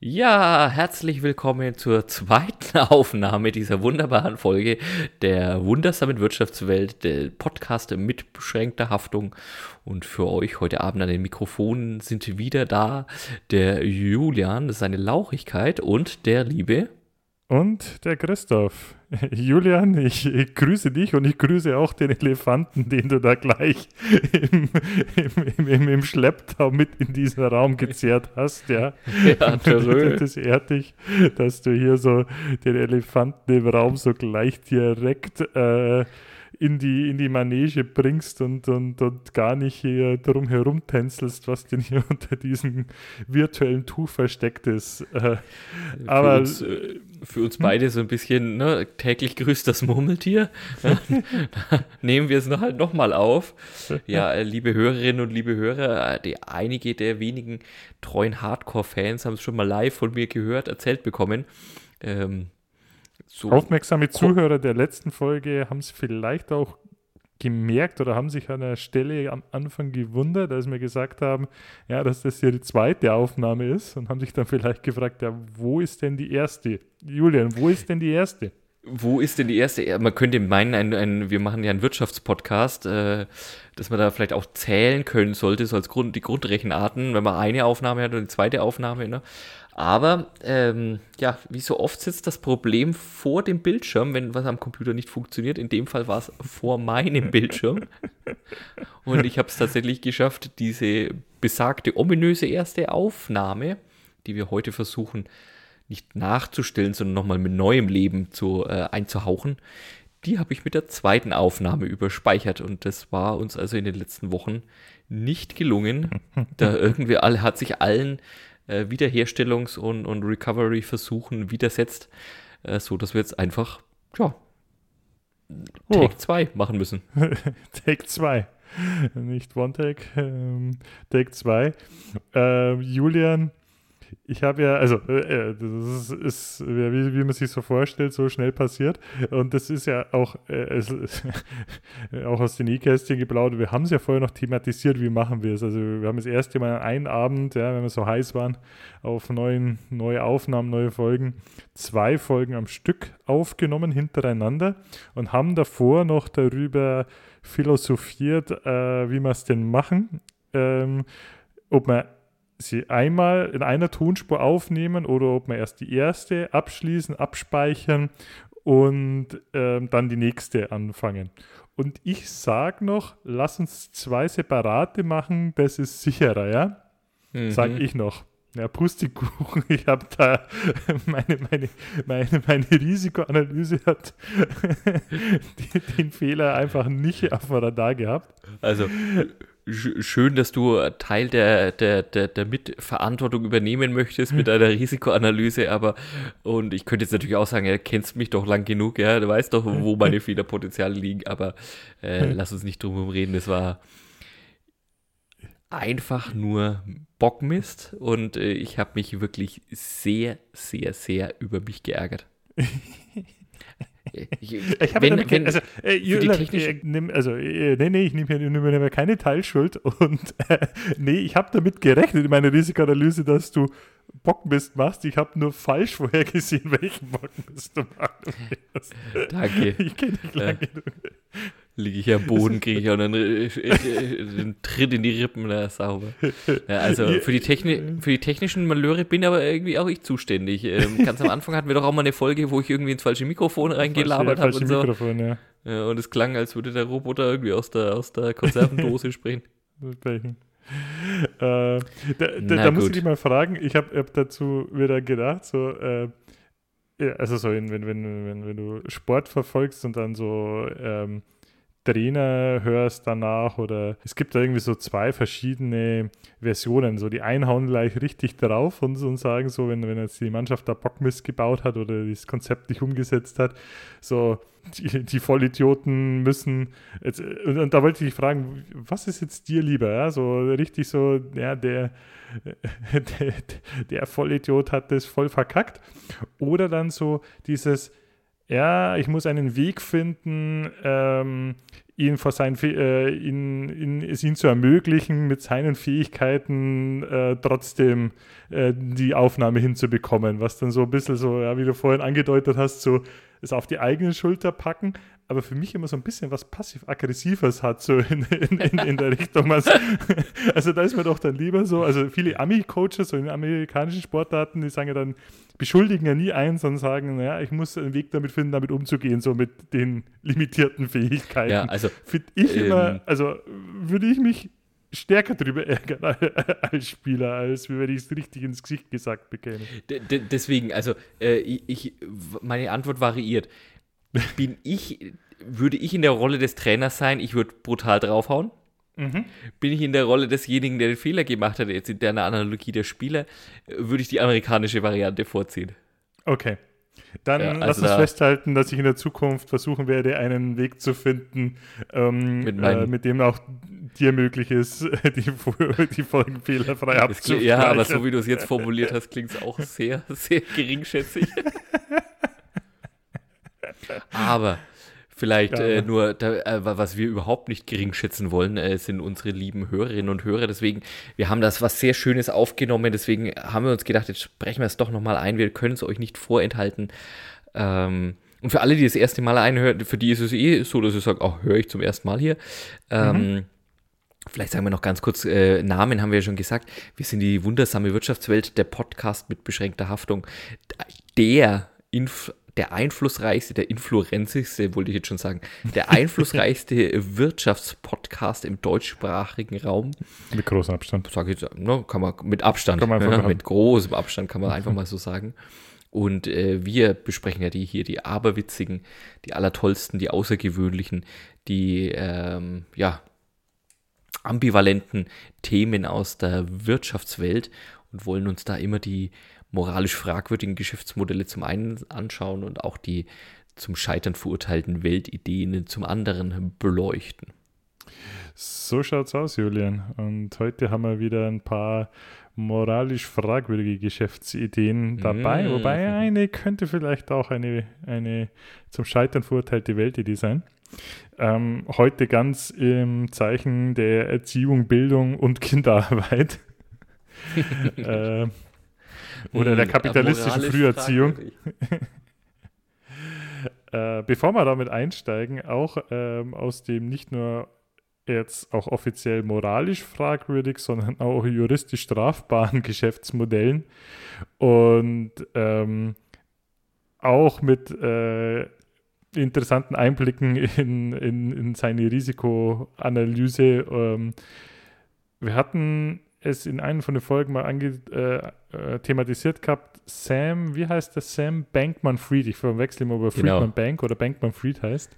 Ja, herzlich willkommen zur zweiten Aufnahme dieser wunderbaren Folge der wundersamen Wirtschaftswelt, der Podcast mit beschränkter Haftung. Und für euch heute Abend an den Mikrofonen sind wieder da der Julian, seine Lauchigkeit und der liebe und der Christoph. Julian, ich, ich, grüße dich und ich grüße auch den Elefanten, den du da gleich im, im, im, im Schlepptau mit in diesen Raum gezerrt hast. Ja, ja das ehrt dich, dass du hier so den Elefanten im Raum so gleich direkt äh, in die, in die Manege bringst und, und, und gar nicht hier drum herum tänzelst, was denn hier unter diesem virtuellen Tuch versteckt ist. Äh, für aber uns, äh, für uns beide so ein bisschen ne, täglich grüßt das Murmeltier. Nehmen wir es noch halt nochmal auf. Ja, liebe Hörerinnen und liebe Hörer, die, einige der wenigen treuen Hardcore-Fans haben es schon mal live von mir gehört, erzählt bekommen. Ähm, so Aufmerksame Zuhörer der letzten Folge haben es vielleicht auch gemerkt oder haben sich an der Stelle am Anfang gewundert, als wir gesagt haben, ja, dass das hier die zweite Aufnahme ist und haben sich dann vielleicht gefragt, ja, wo ist denn die erste? Julian, wo ist denn die erste? Wo ist denn die erste? Man könnte meinen, ein, ein, wir machen ja einen Wirtschaftspodcast, äh, dass man da vielleicht auch zählen können sollte, so als Grund, die Grundrechenarten, wenn man eine Aufnahme hat und die zweite Aufnahme. Ne? Aber ähm, ja, wie so oft sitzt das Problem vor dem Bildschirm, wenn was am Computer nicht funktioniert. In dem Fall war es vor meinem Bildschirm. Und ich habe es tatsächlich geschafft, diese besagte ominöse erste Aufnahme, die wir heute versuchen, nicht nachzustellen, sondern nochmal mit neuem Leben zu, äh, einzuhauchen, die habe ich mit der zweiten Aufnahme überspeichert. Und das war uns also in den letzten Wochen nicht gelungen. Da irgendwie alle, hat sich allen äh, Wiederherstellungs- und, und Recovery-Versuchen widersetzt, äh, so dass wir jetzt einfach, ja, Take 2 oh. machen müssen. Take 2. Nicht One Take, ähm, Take 2. Äh, Julian ich habe ja, also äh, äh, das ist, ist wie, wie, man sich so vorstellt, so schnell passiert. Und das ist ja auch, äh, auch aus den E-Kästchen geplaudert. Wir haben es ja vorher noch thematisiert, wie machen wir es. Also wir haben das erste Mal einen Abend, ja, wenn wir so heiß waren, auf neuen, neue Aufnahmen, neue Folgen, zwei Folgen am Stück aufgenommen hintereinander und haben davor noch darüber philosophiert, äh, wie wir es denn machen. Ähm, ob man sie einmal in einer Tonspur aufnehmen oder ob wir erst die erste abschließen, abspeichern und ähm, dann die nächste anfangen. Und ich sage noch, lass uns zwei separate machen, das ist sicherer, ja? Mhm. Sag ich noch. Ja, Pustikuchen, ich habe da meine, meine, meine, meine Risikoanalyse hat den Fehler einfach nicht auf dem Radar gehabt. Also schön, dass du Teil der, der, der, der Mitverantwortung übernehmen möchtest mit deiner Risikoanalyse, aber und ich könnte jetzt natürlich auch sagen, er kennst mich doch lang genug, ja, du weißt doch, wo meine Fehlerpotenziale liegen, aber äh, lass uns nicht drum reden, das war einfach nur Bockmist und äh, ich habe mich wirklich sehr, sehr, sehr über mich geärgert. Ich, ich habe wenn, wenn, also, äh, Jürgen, äh, nimm, also äh, nee, nee, ich nehme nehm, nehm keine Teilschuld und äh, nee, ich habe damit gerechnet in meiner Risikoanalyse, dass du Bockmist machst. Ich habe nur falsch vorhergesehen, welchen Bockmist du machen wirst. Danke. Ich kenne dich lange genug liege ich am Boden, kriege ich auch einen, einen, Tritt in die Rippen, na, sauber. Ja, also für die, Techni für die technischen Malöre bin aber irgendwie auch ich zuständig. Ähm, ganz am Anfang hatten wir doch auch mal eine Folge, wo ich irgendwie ins falsche Mikrofon reingelabert habe und so. Mikrofon, ja. ja. Und es klang, als würde der Roboter irgendwie aus der, aus der Konservendose sprechen. Äh, da, da, da muss ich dich mal fragen, ich habe hab dazu wieder gedacht, so, äh, also so, wenn, wenn, wenn, wenn du Sport verfolgst und dann so ähm, Trainer hörst danach oder es gibt da irgendwie so zwei verschiedene Versionen. So die einen hauen gleich richtig drauf und, und sagen so, wenn, wenn jetzt die Mannschaft da Bockmist gebaut hat oder das Konzept nicht umgesetzt hat, so die, die Vollidioten müssen jetzt, und, und, da wollte ich fragen, was ist jetzt dir lieber? Ja? So richtig so, ja, der, der, der Vollidiot hat das voll verkackt oder dann so dieses ja, ich muss einen Weg finden, ähm, ihn vor seinen äh, ihn, ihn, es ihn zu ermöglichen, mit seinen Fähigkeiten äh, trotzdem äh, die Aufnahme hinzubekommen, was dann so ein bisschen so, ja, wie du vorhin angedeutet hast, so es auf die eigene Schulter packen, aber für mich immer so ein bisschen was passiv-aggressives hat, so in, in, in, in der Richtung. Also, also, da ist mir doch dann lieber so, also viele Ami-Coaches, so in amerikanischen Sportarten, die sagen ja dann, beschuldigen ja nie einen, sondern sagen, naja, ich muss einen Weg damit finden, damit umzugehen, so mit den limitierten Fähigkeiten. Ja, also. Finde ich ähm, immer, also würde ich mich stärker darüber ärgern als Spieler, als wenn ich es richtig ins Gesicht gesagt bekäme. deswegen, also äh, ich, meine Antwort variiert. Bin ich, würde ich in der Rolle des Trainers sein, ich würde brutal draufhauen. Mhm. Bin ich in der Rolle desjenigen, der den Fehler gemacht hat, jetzt in der Analogie der Spieler, würde ich die amerikanische Variante vorziehen. Okay. Dann ja, also lass uns da festhalten, dass ich in der Zukunft versuchen werde, einen Weg zu finden, ähm, mit, äh, mit, dem auch dir möglich ist, die, die Folgen fehlerfrei abzustreichen. Ja, aber so wie du es jetzt formuliert hast, klingt es auch sehr, sehr geringschätzig. aber Vielleicht ja. äh, nur, da, äh, was wir überhaupt nicht gering schätzen wollen, äh, sind unsere lieben Hörerinnen und Hörer. Deswegen, wir haben das was sehr Schönes aufgenommen. Deswegen haben wir uns gedacht, jetzt sprechen wir es doch nochmal ein. Wir können es euch nicht vorenthalten. Ähm, und für alle, die das erste Mal einhören, für die ist es eh so, dass sie sagen, oh, höre ich zum ersten Mal hier. Ähm, mhm. Vielleicht sagen wir noch ganz kurz, äh, Namen haben wir ja schon gesagt. Wir sind die wundersame Wirtschaftswelt, der Podcast mit beschränkter Haftung. Der Inf der einflussreichste, der influenzigste, wollte ich jetzt schon sagen, der einflussreichste Wirtschaftspodcast im deutschsprachigen Raum. Mit großem Abstand. Sag ich, ne, kann man mit Abstand, man ja, mit großem Abstand kann man einfach mal so sagen. Und äh, wir besprechen ja die hier, die aberwitzigen, die allertollsten, die außergewöhnlichen, die ähm, ja, ambivalenten Themen aus der Wirtschaftswelt und wollen uns da immer die moralisch fragwürdigen Geschäftsmodelle zum einen anschauen und auch die zum Scheitern verurteilten Weltideen zum anderen beleuchten. So schaut's aus, Julian. Und heute haben wir wieder ein paar moralisch fragwürdige Geschäftsideen dabei, mmh. wobei eine könnte vielleicht auch eine, eine zum Scheitern verurteilte Weltidee sein. Ähm, heute ganz im Zeichen der Erziehung, Bildung und Kinderarbeit. äh, oder der hm, kapitalistischen Früherziehung. äh, bevor wir damit einsteigen, auch ähm, aus dem nicht nur jetzt auch offiziell moralisch fragwürdig, sondern auch juristisch strafbaren Geschäftsmodellen und ähm, auch mit äh, interessanten Einblicken in, in, in seine Risikoanalyse. Ähm, wir hatten es in einer von den Folgen mal ange, äh, äh, thematisiert gehabt. Sam, wie heißt der Sam Bankman-Fried? Ich verwechsel immer, ob er genau. Friedman Bank oder Bankman-Fried heißt.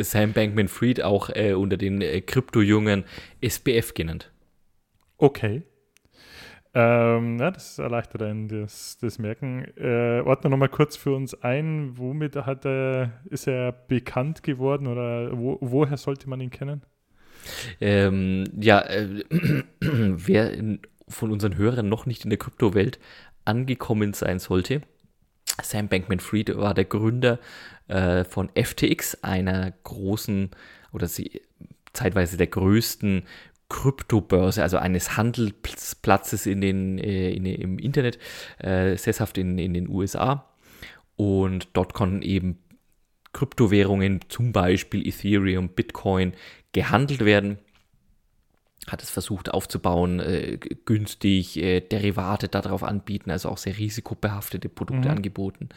Sam Bankman-Fried auch äh, unter den äh, Kryptojungen SBF genannt. Okay. Ähm, ja, das erleichtert einen das, das Merken. Äh, ordne nochmal kurz für uns ein, womit hat er, ist er bekannt geworden oder wo, woher sollte man ihn kennen? Ähm, ja, äh, wer in, von unseren Hörern noch nicht in der Kryptowelt angekommen sein sollte, Sam Bankman-Fried war der Gründer äh, von FTX, einer großen oder sie, zeitweise der größten Kryptobörse, also eines Handelsplatzes in den, äh, in, im Internet, äh, sesshaft in, in den USA. Und dort konnten eben Kryptowährungen, zum Beispiel Ethereum, Bitcoin, gehandelt werden. Hat es versucht aufzubauen, äh, günstig äh, Derivate darauf anbieten, also auch sehr risikobehaftete Produkte mhm. angeboten.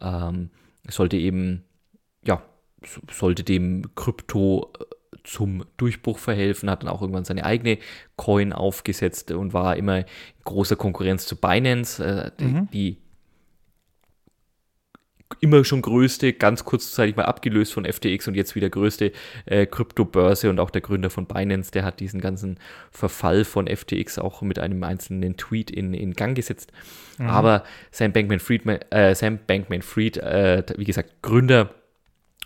Ähm, sollte eben, ja, sollte dem Krypto äh, zum Durchbruch verhelfen, hat dann auch irgendwann seine eigene Coin aufgesetzt und war immer in großer Konkurrenz zu Binance, äh, mhm. die immer schon größte, ganz kurzzeitig mal abgelöst von FTX und jetzt wieder größte äh, Kryptobörse und auch der Gründer von Binance, der hat diesen ganzen Verfall von FTX auch mit einem einzelnen Tweet in, in Gang gesetzt. Mhm. Aber Sam Bankman-Fried, äh, Sam Bankman-Fried, äh, wie gesagt, Gründer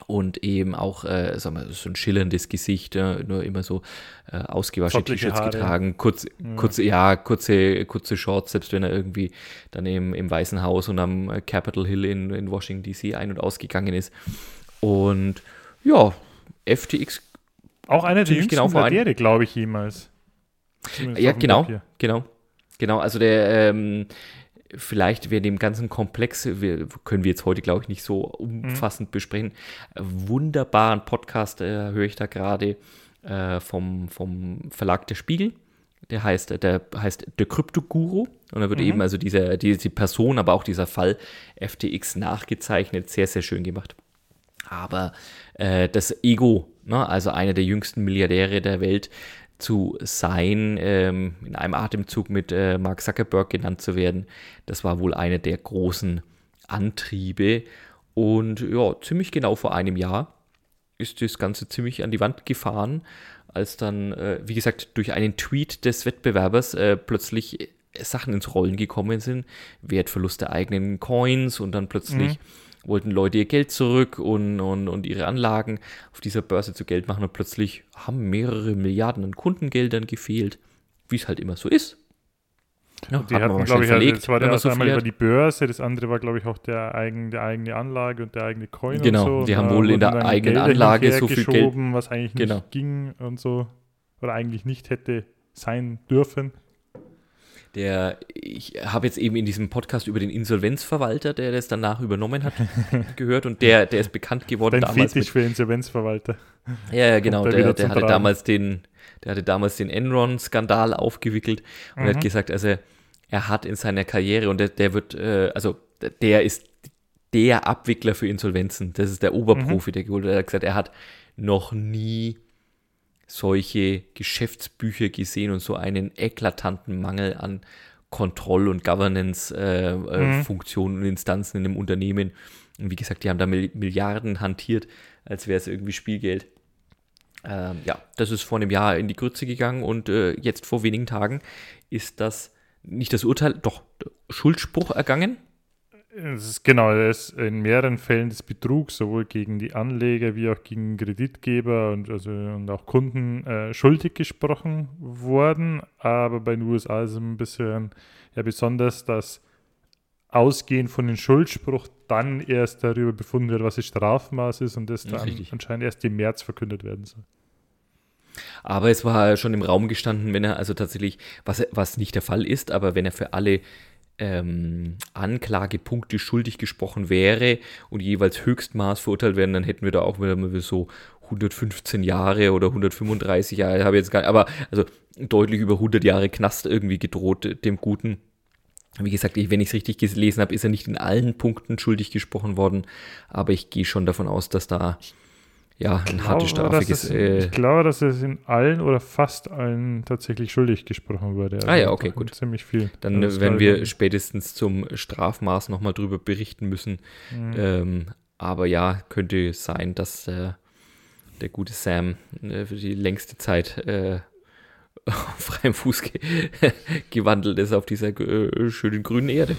und eben auch äh, sagen wir, so ein schillerndes Gesicht, ja, nur immer so äh, ausgewaschene T-Shirts getragen, kurz, ja. kurze, ja, kurze, kurze Shorts, selbst wenn er irgendwie dann im, im Weißen Haus und am Capitol Hill in, in Washington DC ein- und ausgegangen ist. Und ja, FTX Auch einer der jüngsten genau Milliardäre, glaube ich, jemals. Zumindest Ja, genau, Papier. genau, genau. Also der, ähm, vielleicht wäre dem ganzen Komplex, wir, können wir jetzt heute, glaube ich, nicht so umfassend besprechen. Äh, Wunderbaren Podcast äh, höre ich da gerade äh, vom, vom Verlag Der Spiegel. Der heißt, der heißt Der Kryptoguru. Und da wird eben also dieser, diese Person, aber auch dieser Fall FTX nachgezeichnet. Sehr, sehr schön gemacht. Aber äh, das Ego, ne, also einer der jüngsten Milliardäre der Welt zu sein, ähm, in einem Atemzug mit äh, Mark Zuckerberg genannt zu werden, das war wohl einer der großen Antriebe. Und ja, ziemlich genau vor einem Jahr ist das Ganze ziemlich an die Wand gefahren, als dann, äh, wie gesagt, durch einen Tweet des Wettbewerbers äh, plötzlich äh, Sachen ins Rollen gekommen sind, Wertverlust der eigenen Coins und dann plötzlich wollten Leute ihr Geld zurück und, und, und ihre Anlagen auf dieser Börse zu Geld machen und plötzlich haben mehrere Milliarden an Kundengeldern gefehlt, wie es halt immer so ist. Ja, Die hat hatten, glaube ich, also verlegt, das war der erste so einmal über die Börse, das andere war, glaube ich, auch der, eigen, der eigene Anlage und der eigene Coin Genau, und so. die haben wohl in der eigenen Gelder Anlage so viel Geld- was eigentlich Genau. nicht ging und so. Oder eigentlich nicht hätte sein dürfen. Der, ich habe jetzt eben in diesem Podcast über den Insolvenzverwalter, der das danach übernommen hat, gehört und der, der ist bekannt geworden Dein damals Fetisch für Insolvenzverwalter. mit, ja, ja, genau, der der, der hatte Tragen. damals den, der hatte damals den Enron-Skandal aufgewickelt und Mhm. hat gesagt, also er hat in seiner Karriere und der, der wird, äh, also der ist der Abwickler für Insolvenzen, das ist der Oberprofi, Mhm. der geholt hat. Er hat gesagt, er hat noch nie solche Geschäftsbücher gesehen und so einen eklatanten Mangel an Kontroll- und Governance-Funktionen äh, Mhm. Funktionen und Instanzen in dem Unternehmen. Und wie gesagt, die haben da Mil- Milliarden hantiert, als wäre es irgendwie Spielgeld. Ähm, ja, das ist vor einem Jahr in die Grütze gegangen und äh, jetzt vor wenigen Tagen ist das nicht das Urteil, doch Schuldspruch ergangen. Es ist genau, er ist in mehreren Fällen des Betrugs, sowohl gegen die Anleger wie auch gegen Kreditgeber und, also, und auch Kunden äh, schuldig gesprochen worden. Aber bei den USA ist es ein bisschen ja, besonders, dass ausgehend von dem Schuldspruch dann erst darüber befunden wird, was das Strafmaß ist und das dann richtig. anscheinend erst im März verkündet werden soll. Aber es war schon im Raum gestanden, wenn er also tatsächlich, was, was nicht der Fall ist, aber wenn er für alle ähm, Anklagepunkte schuldig gesprochen wäre und jeweils Höchstmaß verurteilt werden, dann hätten wir da auch wieder mal so 115 Jahre oder 135 Jahre, habe jetzt gar aber also deutlich über 100 Jahre Knast irgendwie gedroht dem Guten. Wie gesagt, ich, wenn ich es richtig gelesen habe, ist er nicht in allen Punkten schuldig gesprochen worden, aber ich gehe schon davon aus, dass da ja ein harte Strafe äh, ich glaube, dass es in allen oder fast allen tatsächlich schuldig gesprochen wurde. Ah ja, Also okay, gut. Ziemlich viel. Dann Also äh, werden wir über- spätestens zum Strafmaß nochmal drüber berichten müssen. Mhm. Ähm, aber ja, könnte sein, dass äh, der gute Sam äh, für die längste Zeit äh, auf freiem Fuß ge gewandelt ist auf dieser äh, schönen grünen Erde.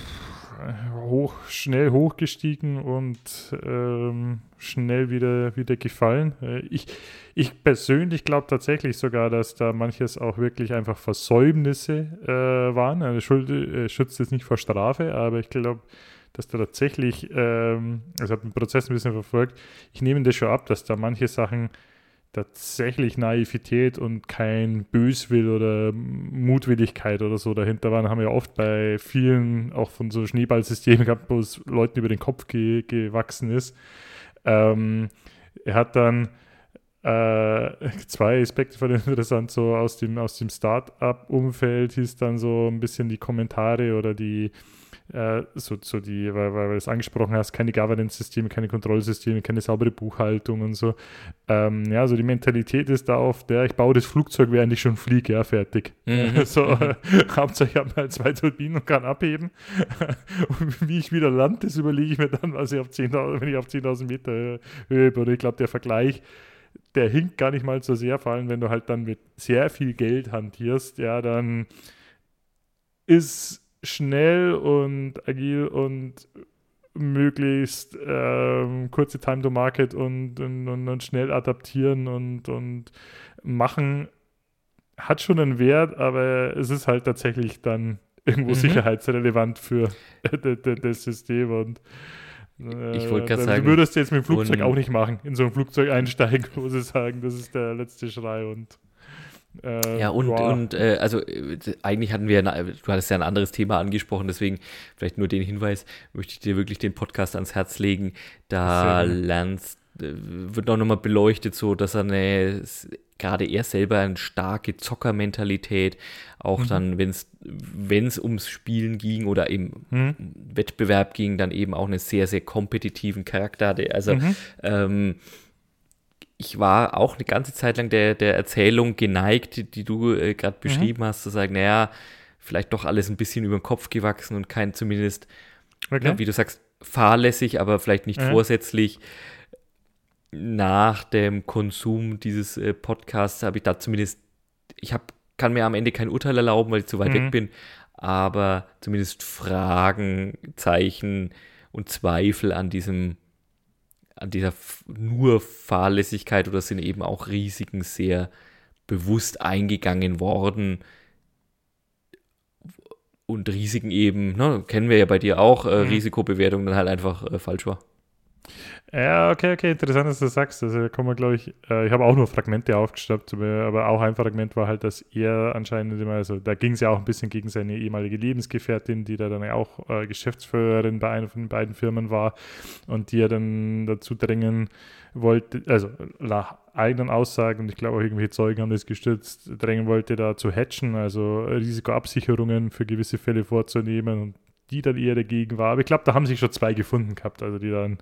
Hoch, schnell hochgestiegen und ähm, schnell wieder, wieder gefallen. Äh, ich, ich persönlich glaube tatsächlich sogar, dass da manches auch wirklich einfach Versäumnisse äh, waren. Also Schuld äh, schützt jetzt nicht vor Strafe, aber ich glaube, dass da tatsächlich, ähm, also habe den Prozess ein bisschen verfolgt, ich nehme das schon ab, dass da manche Sachen tatsächlich Naivität und kein Böswill oder Mutwilligkeit oder so dahinter waren, haben wir oft bei vielen auch von so Schneeballsystemen gehabt, wo es Leuten über den Kopf ge gewachsen ist. Ähm, er hat dann äh, zwei Aspekte von interessant, so aus dem, aus dem Start-up-Umfeld hieß dann so ein bisschen die Kommentare oder die äh, so, so die, weil, weil du es angesprochen hast, keine Governance-Systeme, keine Kontrollsysteme, keine saubere Buchhaltung und so. Ähm, ja, so die Mentalität ist da oft, der, ich baue das Flugzeug, während ich schon fliege, ja, fertig. Mhm. so, äh, Hauptsache ich habe mal zwei Turbinen und kann abheben. und wie ich wieder lande, das überlege ich mir dann, was ich auf 10.000, wenn ich auf 10.000 Meter Höhe bin. Ich glaube, der Vergleich, der hinkt gar nicht mal so sehr, vor allem wenn du halt dann mit sehr viel Geld hantierst, ja, dann ist schnell und agil und möglichst ähm, kurze Time to Market und, und, und, und schnell adaptieren und, und machen hat schon einen Wert, aber es ist halt tatsächlich dann irgendwo Mhm. sicherheitsrelevant für das System und Ich wollte gerade Äh, sagen. Du würdest jetzt mit dem Flugzeug auch nicht machen. In so ein Flugzeug einsteigen, wo sie sagen, das ist der letzte Schrei und. Äh, Ja, und, boah. und äh, also äh, eigentlich hatten wir, du hattest ja ein anderes Thema angesprochen, deswegen vielleicht nur den Hinweis, möchte ich dir wirklich den Podcast ans Herz legen. Da Sehr lernst, äh, wird auch nochmal beleuchtet, so dass er eine, gerade er selber eine starke Zockermentalität, auch Mhm. dann, wenn es wenn es ums Spielen ging oder eben Hm? Wettbewerb ging, dann eben auch einen sehr, sehr kompetitiven Charakter hatte. Also Mhm. ähm, ich war auch eine ganze Zeit lang der, der Erzählung geneigt, die, die du äh, gerade beschrieben hast, zu sagen, naja, vielleicht doch alles ein bisschen über den Kopf gewachsen und kein zumindest, Okay. ja, wie du sagst, fahrlässig, aber vielleicht nicht Mhm. vorsätzlich. Nach dem Konsum dieses äh, Podcasts habe ich da zumindest, ich hab, kann mir am Ende kein Urteil erlauben, weil ich zu weit Mhm. weg bin, aber zumindest Fragen, Zeichen und Zweifel an diesem, an dieser nur Fahrlässigkeit oder sind eben auch Risiken sehr bewusst eingegangen worden. Und Risiken eben, ne, kennen wir ja bei dir auch, äh, Mhm. Risikobewertung dann halt einfach äh, falsch war. Ja, okay, okay, interessant, dass du das sagst. Also, kommen wir, glaube ich, äh, ich habe auch nur Fragmente aufgeschnappt, aber, aber auch ein Fragment war halt, dass er anscheinend immer, also da ging es ja auch ein bisschen gegen seine ehemalige Lebensgefährtin, die da dann ja auch äh, Geschäftsführerin bei einer von den beiden Firmen war und die er dann dazu drängen wollte, also nach eigenen Aussagen, und ich glaube auch irgendwelche Zeugen haben das gestützt, drängen wollte, da zu hatchen, also Risikoabsicherungen für gewisse Fälle vorzunehmen und die dann eher dagegen war. Aber ich glaube, da haben sich schon zwei gefunden gehabt, also die dann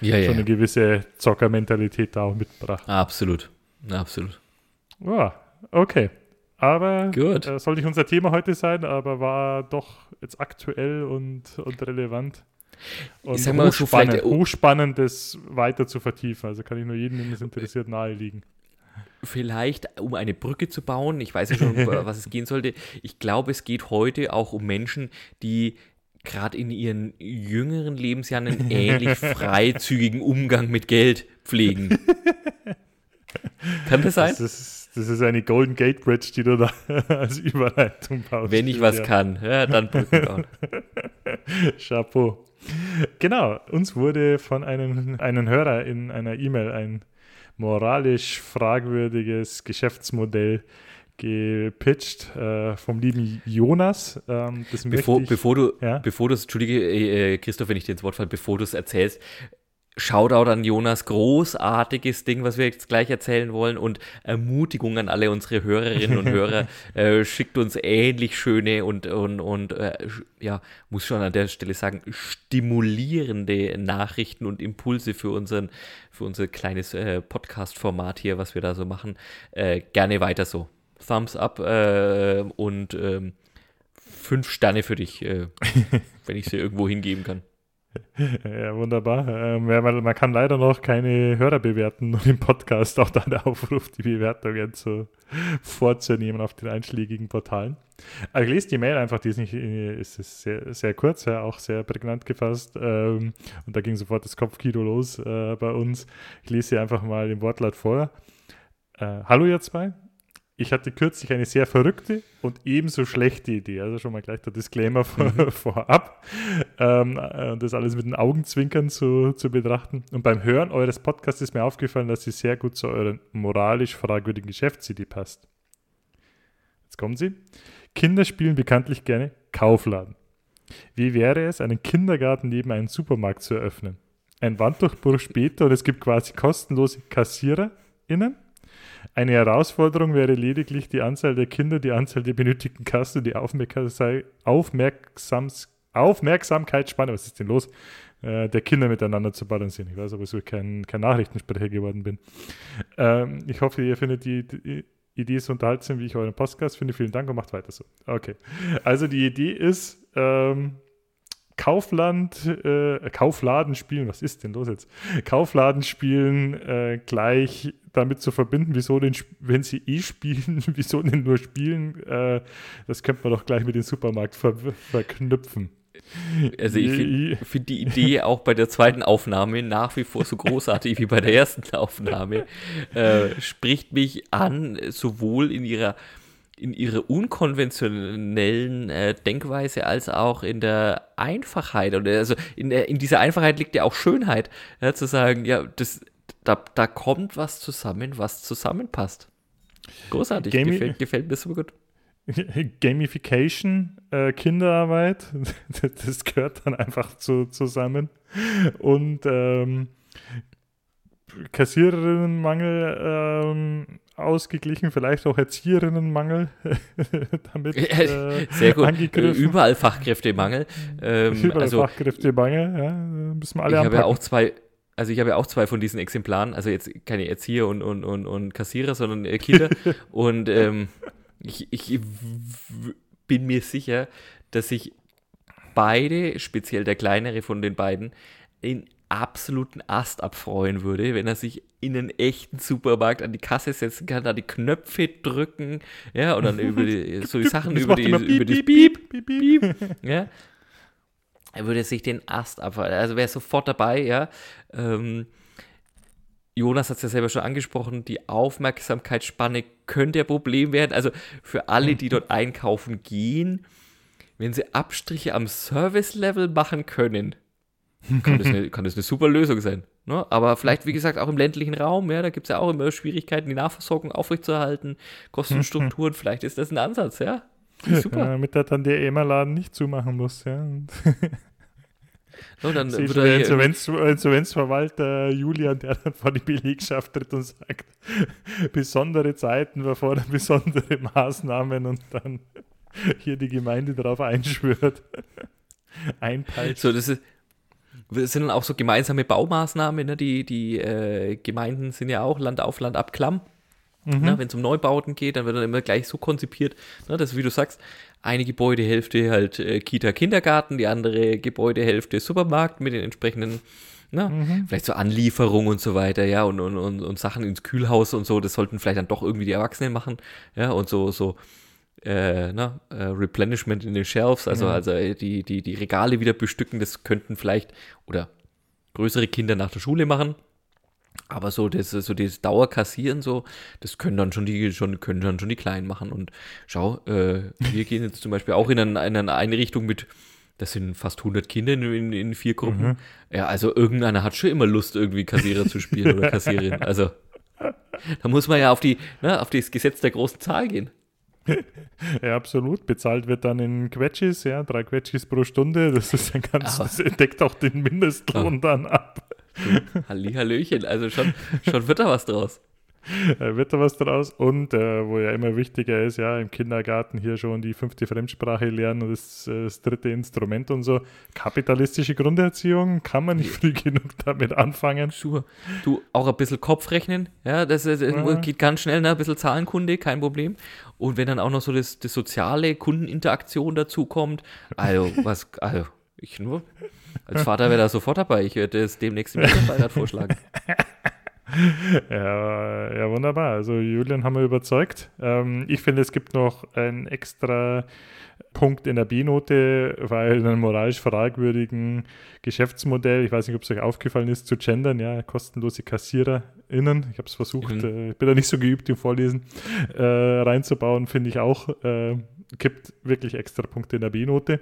Ja, schon eine gewisse Zockermentalität da auch mitgebracht. Absolut. Absolut. Ja, okay. Aber Gut. äh, soll nicht unser Thema heute sein, aber war doch jetzt aktuell und, und relevant. Und sag mal so, hochspannend, vielleicht- hochspannend, das weiter zu vertiefen. Also kann ich nur jedem, den es interessiert, naheliegen. Vielleicht, um eine Brücke zu bauen, ich weiß ja schon, um was es gehen sollte. Ich glaube, es geht heute auch um Menschen, die gerade in ihren jüngeren Lebensjahren einen ähnlich freizügigen Umgang mit Geld pflegen. Kann das sein? Das ist, das ist eine Golden Gate Bridge, die du da als Überleitung baust. Wenn ich was Ja. kann, ja, dann Brücken bauen. Chapeau. Genau, uns wurde von einem, einem Hörer in einer E-Mail ein moralisch fragwürdiges Geschäftsmodell gepitcht äh, vom lieben Jonas. Ähm, Bevor, ich, bevor du, Ja? bevor du es, Entschuldige, äh, äh, Christoph, wenn ich dir ins Wort falle, bevor du es erzählst, Shoutout an Jonas, großartiges Ding, was wir jetzt gleich erzählen wollen und Ermutigung an alle unsere Hörerinnen und Hörer. äh, schickt uns ähnlich schöne und, und, und äh, ja, muss schon an der Stelle sagen, stimulierende Nachrichten und Impulse für unseren, für unser kleines äh, Podcast-Format hier, was wir da so machen. Äh, gerne weiter so. Thumbs up äh, und ähm, fünf Sterne für dich, äh, wenn ich sie irgendwo hingeben kann. ja, wunderbar. Ähm, ja, man, man kann leider noch keine Hörer bewerten nur im Podcast. Auch da der Aufruf, die Bewertungen zu, vorzunehmen auf den einschlägigen Portalen. Also ich lese die Mail einfach, die ist, nicht, äh, ist ist sehr, sehr kurz, ja, auch sehr prägnant gefasst. Ähm, und da ging sofort das Kopfkino los äh, bei uns. Ich lese sie einfach mal im Wortlaut vor. Äh, Hallo ihr zwei. Ich hatte kürzlich eine sehr verrückte und ebenso schlechte Idee. Also schon mal gleich der Disclaimer vor, vorab. Ähm, äh, und das alles mit den Augenzwinkern zu, zu betrachten. Und beim Hören eures Podcasts ist mir aufgefallen, dass sie sehr gut zu euren moralisch fragwürdigen Geschäftsidee passt. Jetzt kommen sie. Kinder spielen bekanntlich gerne Kaufladen. Wie wäre es, einen Kindergarten neben einen Supermarkt zu eröffnen? Ein Wanddurchbruch später und es gibt quasi kostenlose KassiererInnen? Eine Herausforderung wäre lediglich die Anzahl der Kinder, die Anzahl der benötigten Kassen und die Aufmerksam Aufmerksams Aufmerksamkeitsspanne, was ist denn los, äh, der Kinder miteinander zu balancieren. Ich weiß aber, so kein, kein Nachrichtensprecher geworden bin. Ähm, ich hoffe, ihr findet die, die Idee so unterhaltsam, wie ich euren Podcast finde. Vielen Dank und macht weiter so. Okay. Also die Idee ist, ähm, Kaufland, äh, Kaufladen spielen, was ist denn los jetzt? Kaufladen spielen äh, gleich damit zu verbinden, wieso denn, wenn sie eh spielen, wieso denn nur spielen? Äh, das könnte man doch gleich mit dem Supermarkt ver verknüpfen. Also ich finde find die Idee auch bei der zweiten Aufnahme nach wie vor so großartig wie bei der ersten Aufnahme. Äh, spricht mich an, sowohl in ihrer in ihrer unkonventionellen äh, Denkweise als auch in der Einfachheit. Und also in, der, in dieser Einfachheit liegt ja auch Schönheit, ja, zu sagen, ja, das, da, da kommt was zusammen, was zusammenpasst. Großartig, Gaming- gefällt, gefällt mir super gut. Gamification, äh, Kinderarbeit, das gehört dann einfach zu, zusammen. Und ähm, Kassiererinnenmangel ähm, ausgeglichen, vielleicht auch Erzieherinnenmangel damit äh, Sehr gut. Angegriffen. Überall Fachkräftemangel. Ähm, Überall also Fachkräftemangel, ja, müssen wir alle ich habe ja auch zwei, also ich habe ja auch zwei von diesen Exemplaren, also jetzt keine Erzieher und, und, und, und Kassierer, sondern äh, Kinder. und ähm, ich, ich bin mir sicher, dass sich beide, speziell der kleinere von den beiden, in absoluten Ast abfreuen würde, wenn er sich in einen echten Supermarkt an die Kasse setzen kann, da die Knöpfe drücken, ja, und dann über die, so die Sachen über, die, über das piep, Piep, piep, ja. Er würde sich den Ast abfallen. Also wäre sofort dabei, ja. Ähm, Jonas hat es ja selber schon angesprochen, die Aufmerksamkeitsspanne könnte ein Problem werden. Also für alle, die dort einkaufen gehen, wenn sie Abstriche am Service-Level machen können, kann das, eine, kann das eine super Lösung sein. Ne? Aber vielleicht, wie gesagt, auch im ländlichen Raum, ja, da gibt es ja auch immer Schwierigkeiten, die Nachversorgung aufrechtzuerhalten, Kostenstrukturen, vielleicht ist das ein Ansatz, ja. Super. Ja, damit er dann der EMA-Laden nicht zumachen muss. Ja. So, dann wird er der Insolvenz, Insolvenzverwalter Julian, der dann vor die Belegschaft tritt und sagt, besondere Zeiten erfordern besondere Maßnahmen und dann hier die Gemeinde darauf einschwört. Einpeitscht. So, das ist. Das sind dann auch so gemeinsame Baumaßnahmen, ne? die, die äh, Gemeinden sind ja auch Land auf Land ab klamm. Ne? Wenn es um Neubauten geht, dann wird dann immer gleich so konzipiert, ne? dass, wie du sagst, eine Gebäudehälfte halt äh, Kita, Kindergarten, die andere Gebäudehälfte Supermarkt mit den entsprechenden, ne? vielleicht so Anlieferung und so weiter, ja, und, und, und, und Sachen ins Kühlhaus und so, das sollten vielleicht dann doch irgendwie die Erwachsenen machen, ja, und so, so, äh, ne, äh, Replenishment in den Shelves, also, also äh, die, die, die Regale wieder bestücken, das könnten vielleicht oder größere Kinder nach der Schule machen. Aber so das, so das Dauerkassieren, so, das können dann schon die, schon, können dann schon die Kleinen machen. Und schau, äh, wir gehen jetzt zum Beispiel auch in eine, in eine Einrichtung mit, das sind fast 100 Kinder in, in, in vier Gruppen. Ja, also irgendeiner hat schon immer Lust, irgendwie Kassierer zu spielen oder Kassiererin. Also, da muss man ja auf die, ne, auf das Gesetz der großen Zahl gehen. Ja, absolut. Bezahlt wird dann in Quetschis, ja, drei Quetschis pro Stunde. Das ist ein ganz, Aber- das deckt auch den Mindestlohn dann ab. Halli, Hallöchen, also schon, schon wird da was draus. Äh, wird da was draus? Und äh, wo ja immer wichtiger ist, ja, im Kindergarten hier schon die fünfte Fremdsprache lernen und das, äh, das dritte Instrument und so. Kapitalistische Grunderziehung kann man nicht früh genug damit anfangen. Schuhe. Du, auch ein bisschen Kopfrechnen, ja, das, das Ja. geht ganz schnell, ne? ein bisschen Zahlenkunde, kein Problem. Und wenn dann auch noch so das, das soziale Kundeninteraktion dazu kommt, also, was, also, ich nur, als Vater wäre da sofort dabei, ich werde es demnächst im Mitarbeiter vorschlagen. Ja, ja, wunderbar. Also Julian haben wir überzeugt. Ähm, ich finde, es gibt noch einen extra Punkt in der B-Note, weil in einem moralisch fragwürdigen Geschäftsmodell, ich weiß nicht, ob es euch aufgefallen ist, zu gendern, ja, kostenlose KassiererInnen, ich habe es versucht, Mhm. äh, ich bin da nicht so geübt im Vorlesen, äh, reinzubauen, finde ich auch, äh, gibt wirklich extra Punkte in der B-Note.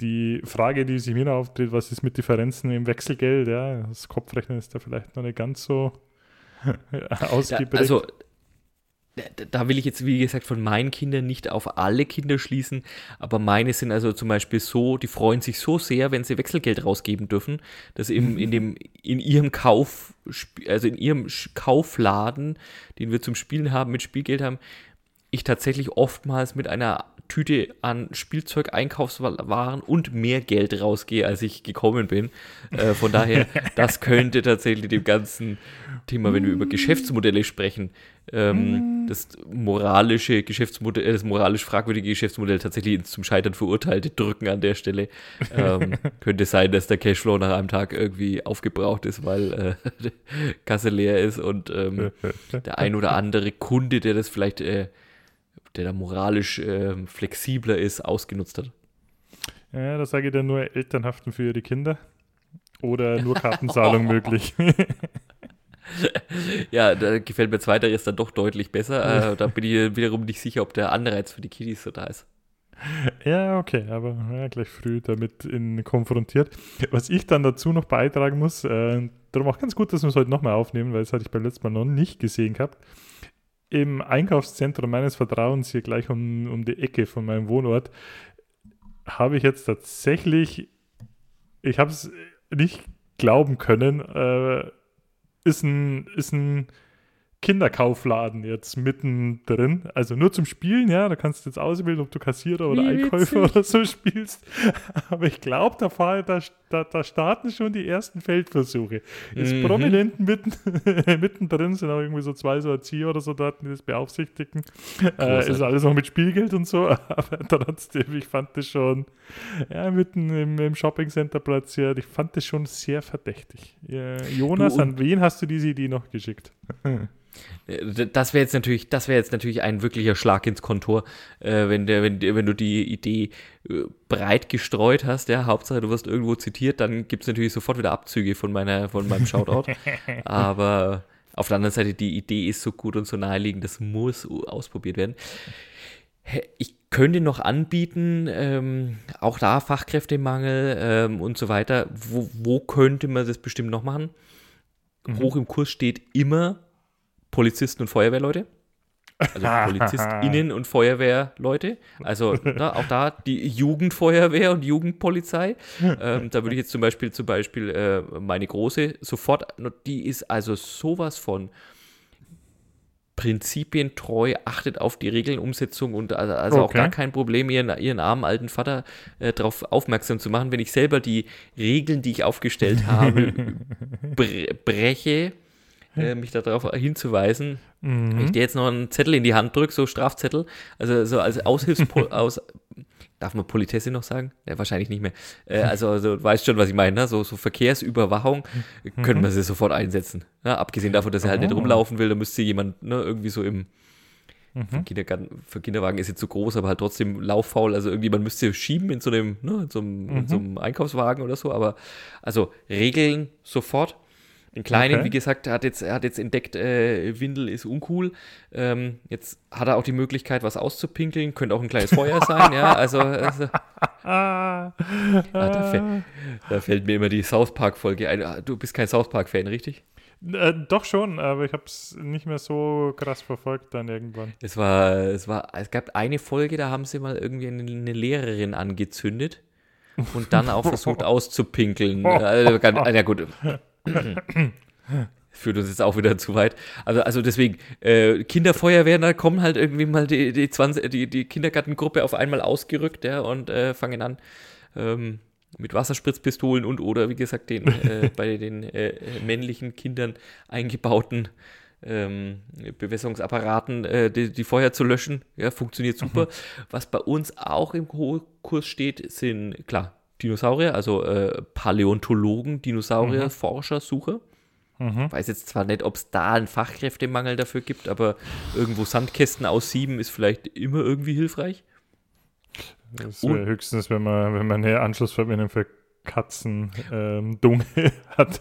Die Frage, die sich mir auftritt, was ist mit Differenzen im Wechselgeld? Ja, das Kopfrechnen ist da vielleicht noch nicht ganz so ausgeprägt. also, da- will ich jetzt, wie gesagt, von meinen Kindern nicht auf alle Kinder schließen, aber meine sind also zum Beispiel so, die freuen sich so sehr, wenn sie Wechselgeld rausgeben dürfen, dass eben in dem, in ihrem Kauf, also in ihrem Kaufladen, den wir zum Spielen haben, mit Spielgeld haben, ich tatsächlich oftmals mit einer Tüte an Spielzeug, Einkaufswaren und mehr Geld rausgehe, als ich gekommen bin. Äh, von daher, das könnte tatsächlich dem ganzen Thema, wenn wir über Geschäftsmodelle sprechen, ähm, das moralische Geschäftsmodell, äh, das moralisch fragwürdige Geschäftsmodell tatsächlich ins zum Scheitern verurteilte drücken an der Stelle. Ähm, könnte sein, dass der Cashflow nach einem Tag irgendwie aufgebraucht ist, weil äh, die Kasse leer ist und ähm, der ein oder andere Kunde, der das vielleicht, äh, der da moralisch ähm, flexibler ist, ausgenutzt hat. ja, da sage ich dann nur Eltern haften für ihre Kinder oder nur Kartenzahlung möglich. ja, da gefällt mir zweiteres dann doch deutlich besser. Äh, da bin ich wiederum nicht sicher, ob der Anreiz für die Kiddies so da ist. Ja, okay, aber ja, gleich früh damit in, konfrontiert. Was ich dann dazu noch beitragen muss, äh, darum auch ganz gut, dass wir es heute nochmal aufnehmen, weil das hatte ich beim letzten Mal noch nicht gesehen gehabt. Im Einkaufszentrum meines Vertrauens, hier gleich um, um die Ecke von meinem Wohnort, habe ich jetzt tatsächlich, ich habe es nicht glauben können, äh, ist ein, ist ein Kinderkaufladen jetzt mittendrin. Also nur zum Spielen, ja. Da kannst du jetzt auswählen, ob du Kassierer oder Wie Einkäufer witzig. oder so spielst. Aber ich glaube, da, fahr- da, da, da starten schon die ersten Feldversuche. Ist Mhm. prominent mitten, mittendrin, sind auch irgendwie so zwei so Erzieher oder so dort, die das beaufsichtigen. Äh, ist alles noch mit Spielgeld und so, aber trotzdem, ich fand das schon, ja, mitten im, im Shoppingcenter platziert. Ich fand das schon sehr verdächtig. Ja, Jonas, Du, an wen hast du diese Idee noch geschickt? Äh, Das wäre jetzt natürlich, das wäre jetzt natürlich ein wirklicher Schlag ins Kontor, äh, wenn der, wenn, wenn du die Idee äh, breit gestreut hast, ja, Hauptsache du wirst irgendwo zitiert, dann gibt es natürlich sofort wieder Abzüge von meiner, von meinem Shoutout. Aber auf der anderen Seite, die Idee ist so gut und so naheliegend, das muss ausprobiert werden. Ich könnte noch anbieten, ähm, auch da Fachkräftemangel ähm, und so weiter. Wo, wo könnte man das bestimmt noch machen? Hoch im Kurs steht immer Polizisten und Feuerwehrleute. Also PolizistInnen und Feuerwehrleute. Also ne, auch da die Jugendfeuerwehr und Jugendpolizei. Ähm, da würde ich jetzt zum Beispiel, zum Beispiel äh, meine große sofort, die ist also sowas von prinzipientreu, achtet auf die Regelnumsetzung und also, also auch Okay. gar kein Problem, ihren, ihren armen alten Vater äh, darauf aufmerksam zu machen, wenn ich selber die Regeln, die ich aufgestellt habe, bre breche, äh, mich darauf hinzuweisen. Wenn ich dir jetzt noch einen Zettel in die Hand drücke, so Strafzettel, also so als Aushilfspol aus, darf man Politesse noch sagen? Ja, wahrscheinlich nicht mehr. Äh, also, also du weißt schon, was ich meine, ne? so, so Verkehrsüberwachung können wir sie sofort einsetzen. Ne? Abgesehen davon, dass er halt nicht Oh. rumlaufen will, da müsste jemand ne, irgendwie so im für, Kindergarten, für Kinderwagen ist jetzt zu groß, aber halt trotzdem lauffaul. Also irgendwie, man müsste schieben in so einem, ne, in so einem, in so einem Einkaufswagen oder so. Aber also Regeln sofort. Den Kleinen, Okay. wie gesagt, hat jetzt, hat jetzt entdeckt, äh, Windel ist uncool. Ähm, jetzt hat er auch die Möglichkeit, was auszupinkeln. Könnte auch ein kleines Feuer sein, ja. Also, also Ah, da, fällt, da fällt mir immer die South Park-Folge ein. Ah, Du bist kein South Park-Fan, richtig? äh, doch schon, aber ich habe es nicht mehr so krass verfolgt dann irgendwann. Es war, es war, es gab eine Folge, da haben sie mal irgendwie eine, eine Lehrerin angezündet und dann auch versucht auszupinkeln. Also, ganz, ja gut. Führt uns jetzt auch wieder zu weit. Also, also deswegen, äh, Kinderfeuerwehren, da kommen halt irgendwie mal die, die, 20, die, die Kindergartengruppe auf einmal ausgerückt, ja, und äh, fangen an, ähm, mit Wasserspritzpistolen und oder wie gesagt den äh, bei den äh, männlichen Kindern eingebauten ähm, Bewässerungsapparaten äh, die, die Feuer zu löschen. Ja, funktioniert super. Was bei uns auch im Kurs steht, sind klar Dinosaurier, also äh, Paläontologen, Dinosaurier, Forscher, Sucher. Mhm. Weiß jetzt zwar nicht, ob es da einen Fachkräftemangel dafür gibt, aber irgendwo Sandkästen aussieben ist vielleicht immer irgendwie hilfreich. Das wäre höchstens, wenn man, wenn man eine Anschlussverbindung für Katzen ähm, Dunge hat.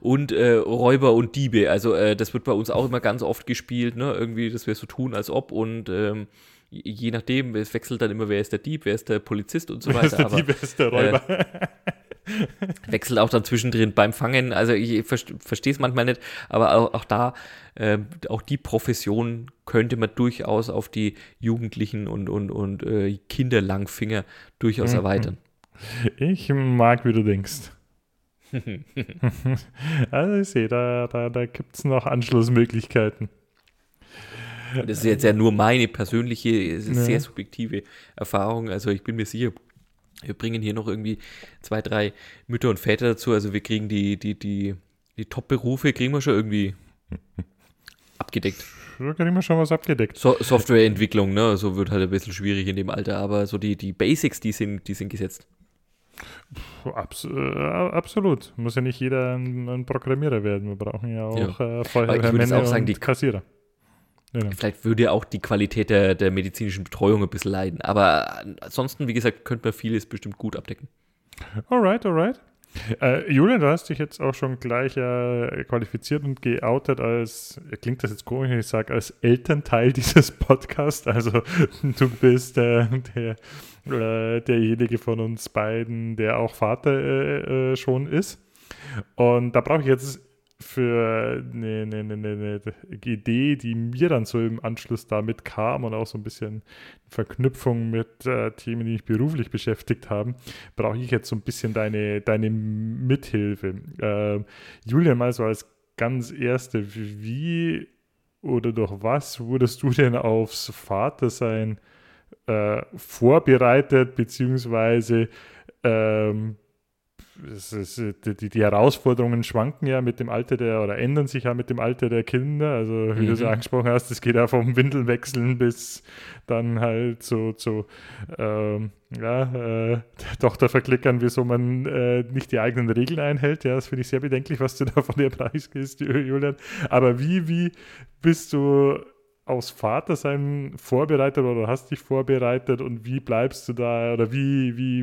Und äh, Räuber und Diebe, also äh, das wird bei uns auch immer ganz oft gespielt, ne? Irgendwie, dass wir so tun, als ob und ähm, je nachdem, es wechselt dann immer, wer ist der Dieb, wer ist der Polizist und so Wer ist weiter. der aber Dieb, wer ist der Räuber? wechselt auch dann zwischendrin beim Fangen. Also ich verstehe es manchmal nicht, aber auch, auch da, äh, auch die Profession könnte man durchaus auf die Jugendlichen und, und, und äh, Kinderlangfinger durchaus Mhm. erweitern. Ich mag, wie du denkst. also ich sehe, da, da, da gibt es noch Anschlussmöglichkeiten. Das ist jetzt ja nur meine persönliche, sehr subjektive Erfahrung. Also ich bin mir sicher, wir bringen hier noch irgendwie zwei, drei Mütter und Väter dazu. Also wir kriegen die, die, die, die Top-Berufe, kriegen wir schon irgendwie abgedeckt. Da kriegen wir schon was abgedeckt. So Softwareentwicklung, ne, so wird halt ein bisschen schwierig in dem Alter, aber so die, die Basics, die sind, die sind gesetzt. Abs äh, absolut. Muss ja nicht jeder ein, ein Programmierer werden. Wir brauchen ja auch Ja. äh, ich würde Feuerwehrmänner auch sagen, und die- Kassierer. Ja. Vielleicht würde auch die Qualität der, der medizinischen Betreuung ein bisschen leiden. Aber ansonsten, wie gesagt, könnte man vieles bestimmt gut abdecken. Alright, alright. Äh, Julian, du hast dich jetzt auch schon gleich äh, qualifiziert und geoutet als, klingt das jetzt komisch, ich sage, als Elternteil dieses Podcasts. Also du bist äh, der, äh, derjenige von uns beiden, der auch Vater äh, äh, schon ist. Und da brauche ich jetzt für eine, eine, eine, eine, Idee, die mir dann so im Anschluss damit kam und auch so ein bisschen Verknüpfung mit äh, Themen, die mich beruflich beschäftigt haben, brauche ich jetzt so ein bisschen deine, deine Mithilfe. Äh, Julian, mal so als ganz erste, wie oder durch was wurdest du denn aufs Vatersein äh, vorbereitet, beziehungsweise ähm, ist, die, die, Herausforderungen schwanken ja mit dem Alter der oder ändern sich ja mit dem Alter der Kinder. Also wie mhm. du es angesprochen hast, es geht ja vom Windelwechseln bis dann halt zu, zu ähm, ja, äh, der Tochter verklickern, wieso man äh, nicht die eigenen Regeln einhält. Ja, das finde ich sehr bedenklich, was du da von dir preisgehst, Julian. Aber wie, wie bist du aus Vatersein vorbereitet oder hast dich vorbereitet und wie bleibst du da oder wie, wie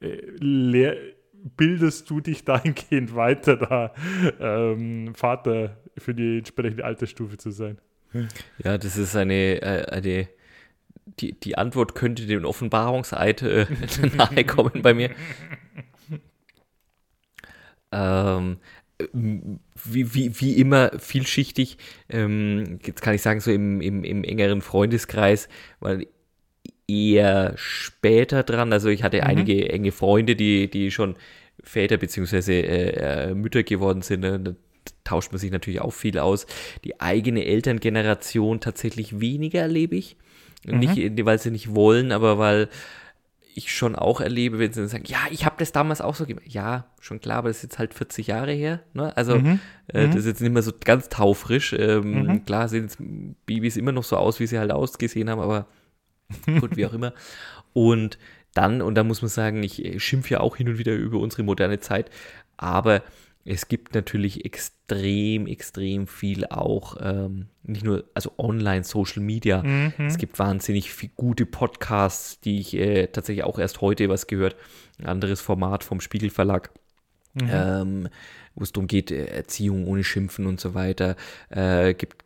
äh, bildest du dich dahingehend weiter, da ähm, Vater für die entsprechende Altersstufe zu sein? Ja, das ist eine, äh, eine die, die Antwort könnte dem Offenbarungseid äh, nahe kommen bei mir. Ähm, wie, wie, wie immer vielschichtig, ähm, jetzt kann ich sagen, so im, im, im engeren Freundeskreis, weil eher später dran. Also ich hatte mhm. einige enge Freunde, die, die schon Väter bzw. Äh, äh, Mütter geworden sind. Ne? Da tauscht man sich natürlich auch viel aus. Die eigene Elterngeneration tatsächlich weniger erlebe ich. Mhm. Nicht, weil sie nicht wollen, aber weil ich schon auch erlebe, wenn sie dann sagen, ja, ich habe das damals auch so gemacht. Ja, schon klar, aber das ist jetzt halt 40 Jahre her. Ne? Also mhm. äh, das ist jetzt nicht mehr so ganz taufrisch. Ähm, mhm. Klar sehen jetzt Babys immer noch so aus, wie sie halt ausgesehen haben, aber gut, wie auch immer. Und dann, und da muss man sagen, ich schimpfe ja auch hin und wieder über unsere moderne Zeit, aber es gibt natürlich extrem, extrem viel auch, ähm, nicht nur, also online, Social Media. Mhm. Es gibt wahnsinnig viel gute Podcasts, die ich äh, tatsächlich auch erst heute was gehört. Ein anderes Format vom Spiegelverlag. Mhm. Ähm, wo es darum geht, äh, Erziehung ohne Schimpfen und so weiter. Äh, gibt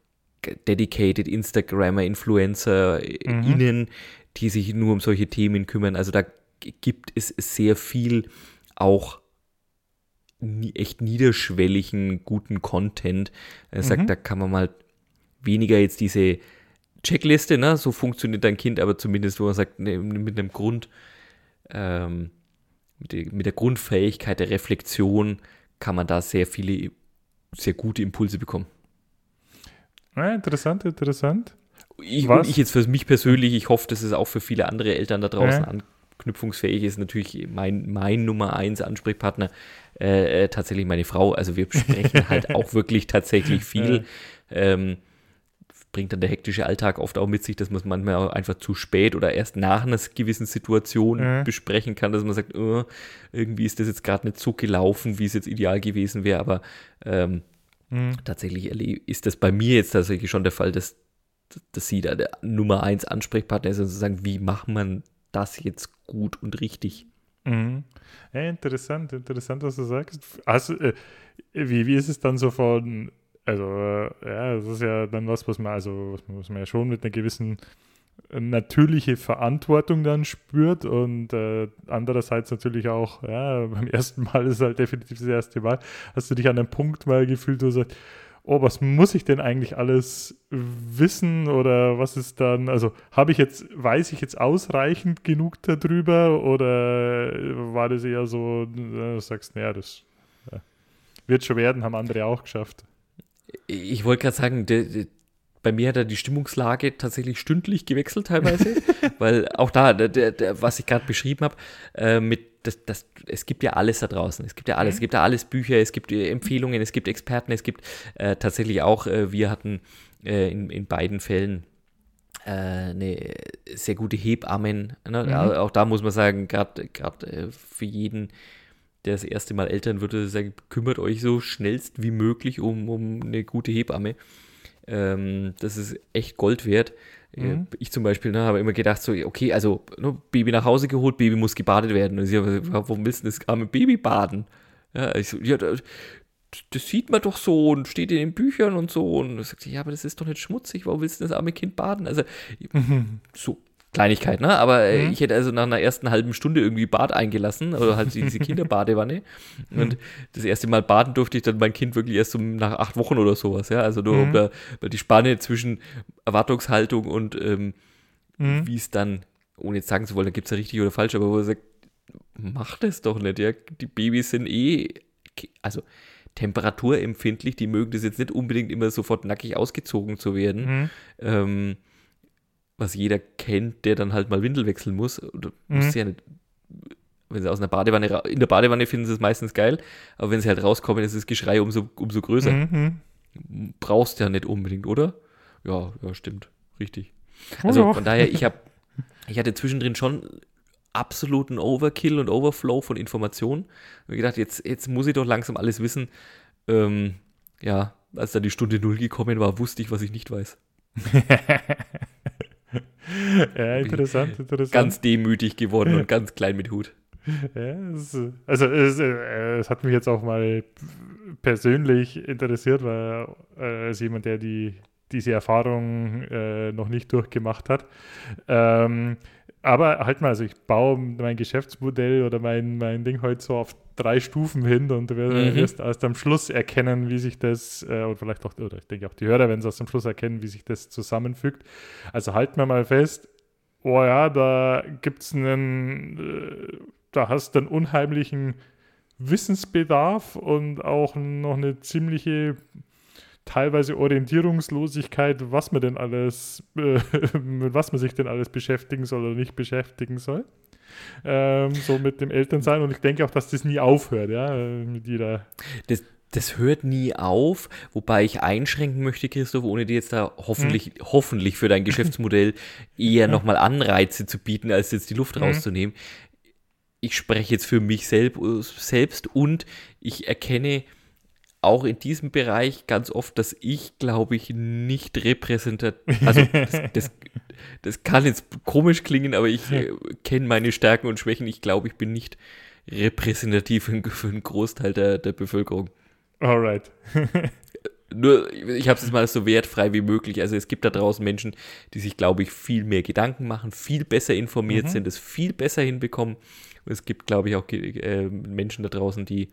dedicated Instagrammer, Influencer, mhm. innen, die sich nur um solche Themen kümmern. Also da gibt es sehr viel auch echt niederschwelligen, guten Content. Er sagt, mhm. da kann man mal weniger jetzt diese Checkliste, ne, so funktioniert dein Kind, aber zumindest, wo man sagt, ne, mit einem Grund, ähm, mit der Grundfähigkeit der Reflexion kann man da sehr viele, sehr gute Impulse bekommen. Ja, interessant, interessant. Ich, und ich jetzt für mich persönlich, ich hoffe, dass es auch für viele andere Eltern da draußen ja. anknüpfungsfähig ist. Natürlich mein, mein Nummer eins Ansprechpartner äh, äh, tatsächlich meine Frau. Also wir sprechen halt auch wirklich tatsächlich viel. Ja. Ähm, bringt dann der hektische Alltag oft auch mit sich, dass man es manchmal auch einfach zu spät oder erst nach einer gewissen Situation ja. besprechen kann, dass man sagt, oh, irgendwie ist das jetzt gerade nicht so gelaufen, wie es jetzt ideal gewesen wäre, aber ähm, mhm. tatsächlich ist das bei mir jetzt tatsächlich schon der Fall, dass dass sie da der Nummer eins Ansprechpartner ist und sozusagen, wie macht man das jetzt gut und richtig? Mhm. Ja, interessant, interessant, was du sagst. Also, äh, wie, wie ist es dann so von, also, äh, ja, das ist ja dann was, was man, also, was man, was man ja schon mit einer gewissen natürliche Verantwortung dann spürt und äh, andererseits natürlich auch, ja, beim ersten Mal ist halt definitiv das erste Mal, hast du dich an einem Punkt mal gefühlt, wo du sagst, oh, was muss ich denn eigentlich alles wissen oder was ist dann, also habe ich jetzt, weiß ich jetzt ausreichend genug darüber oder war das eher so, du sagst, naja, das ja, wird schon werden, haben andere auch geschafft. Ich wollte gerade sagen, bei mir hat er die Stimmungslage tatsächlich stündlich gewechselt teilweise, weil auch da, der, der, was ich gerade beschrieben habe, äh, mit das, das, es gibt ja alles da draußen. Es gibt ja alles. Mhm. Es gibt ja alles Bücher, es gibt äh, Empfehlungen, es gibt Experten, es gibt äh, tatsächlich auch, äh, wir hatten äh, in, in beiden Fällen äh, eine sehr gute Hebammen. Ne? Mhm. Auch da muss man sagen, gerade für jeden, der das erste Mal Eltern würde, sagen, kümmert euch so schnellst wie möglich um, um eine gute Hebamme. Ähm, das ist echt Gold wert. Mhm. Ich zum Beispiel ne, habe immer gedacht, so, okay, also ne, Baby nach Hause geholt, Baby muss gebadet werden. Und ich habe warum willst du das arme Baby baden? Ja, ich so, ja, das, das sieht man doch so und steht in den Büchern und so. Und sagt sie, ja, aber das ist doch nicht schmutzig, warum willst du das arme Kind baden? Also, so Kleinigkeit, ne? Aber äh, mhm. ich hätte also nach einer ersten halben Stunde irgendwie Bad eingelassen, oder halt diese Kinderbadewanne. Mhm. Und das erste Mal baden durfte ich dann mein Kind wirklich erst um nach acht Wochen oder sowas, ja. Also nur mhm. um da, die Spanne zwischen Erwartungshaltung und ähm, mhm. wie es dann, ohne jetzt sagen zu wollen, da gibt es ja richtig oder falsch, aber wo er sagt, mach das doch nicht, ja. Die Babys sind eh, also temperaturempfindlich, die mögen das jetzt nicht unbedingt immer sofort nackig ausgezogen zu werden. Mhm. Ähm, was jeder kennt, der dann halt mal Windel wechseln muss. Oder mhm. ja nicht, wenn sie aus einer Badewanne, in der Badewanne finden sie es meistens geil, aber wenn sie halt rauskommen, ist das Geschrei umso, umso größer. Mhm. Brauchst ja nicht unbedingt, oder? Ja, ja, stimmt. Richtig. Also von daher, ich habe, ich hatte zwischendrin schon absoluten Overkill und Overflow von Informationen. Und ich gedacht, jetzt, jetzt muss ich doch langsam alles wissen. Ähm, ja, als dann die Stunde Null gekommen war, wusste ich, was ich nicht weiß. ja, interessant, interessant. Ganz demütig geworden und ganz klein mit Hut. Ja, es, also es, äh, es, hat mich jetzt auch mal persönlich interessiert, weil äh, als jemand, der die, diese Erfahrung äh, noch nicht durchgemacht hat, ähm, aber halt mal, also ich baue mein Geschäftsmodell oder mein, mein Ding heute so auf drei Stufen hin und du wirst mhm. erst am Schluss erkennen, wie sich das, äh, und vielleicht auch, oder ich denke auch die Hörer werden es erst am Schluss erkennen, wie sich das zusammenfügt. Also halten wir mal fest, oh ja, da gibt es einen, äh, da hast du einen unheimlichen Wissensbedarf und auch noch eine ziemliche teilweise Orientierungslosigkeit, was man denn alles, äh, mit was man sich denn alles beschäftigen soll oder nicht beschäftigen soll. Ähm, so mit dem Elternsein und ich denke auch, dass das nie aufhört, ja, mit jeder. Das, das hört nie auf, wobei ich einschränken möchte, Christoph, ohne dir jetzt da hoffentlich, hm. hoffentlich für dein Geschäftsmodell eher nochmal Anreize zu bieten, als jetzt die Luft hm. rauszunehmen. Ich spreche jetzt für mich selbst und ich erkenne auch in diesem Bereich ganz oft, dass ich, glaube ich, nicht repräsentativ, also das, das, das, kann jetzt komisch klingen, aber ich äh, kenne meine Stärken und Schwächen. Ich glaube, ich bin nicht repräsentativ für einen Großteil der, der Bevölkerung. Alright. Nur, ich habe es jetzt mal so wertfrei wie möglich. Also es gibt da draußen Menschen, die sich, glaube ich, viel mehr Gedanken machen, viel besser informiert mhm. sind, es viel besser hinbekommen. Und es gibt, glaube ich, auch äh, Menschen da draußen, die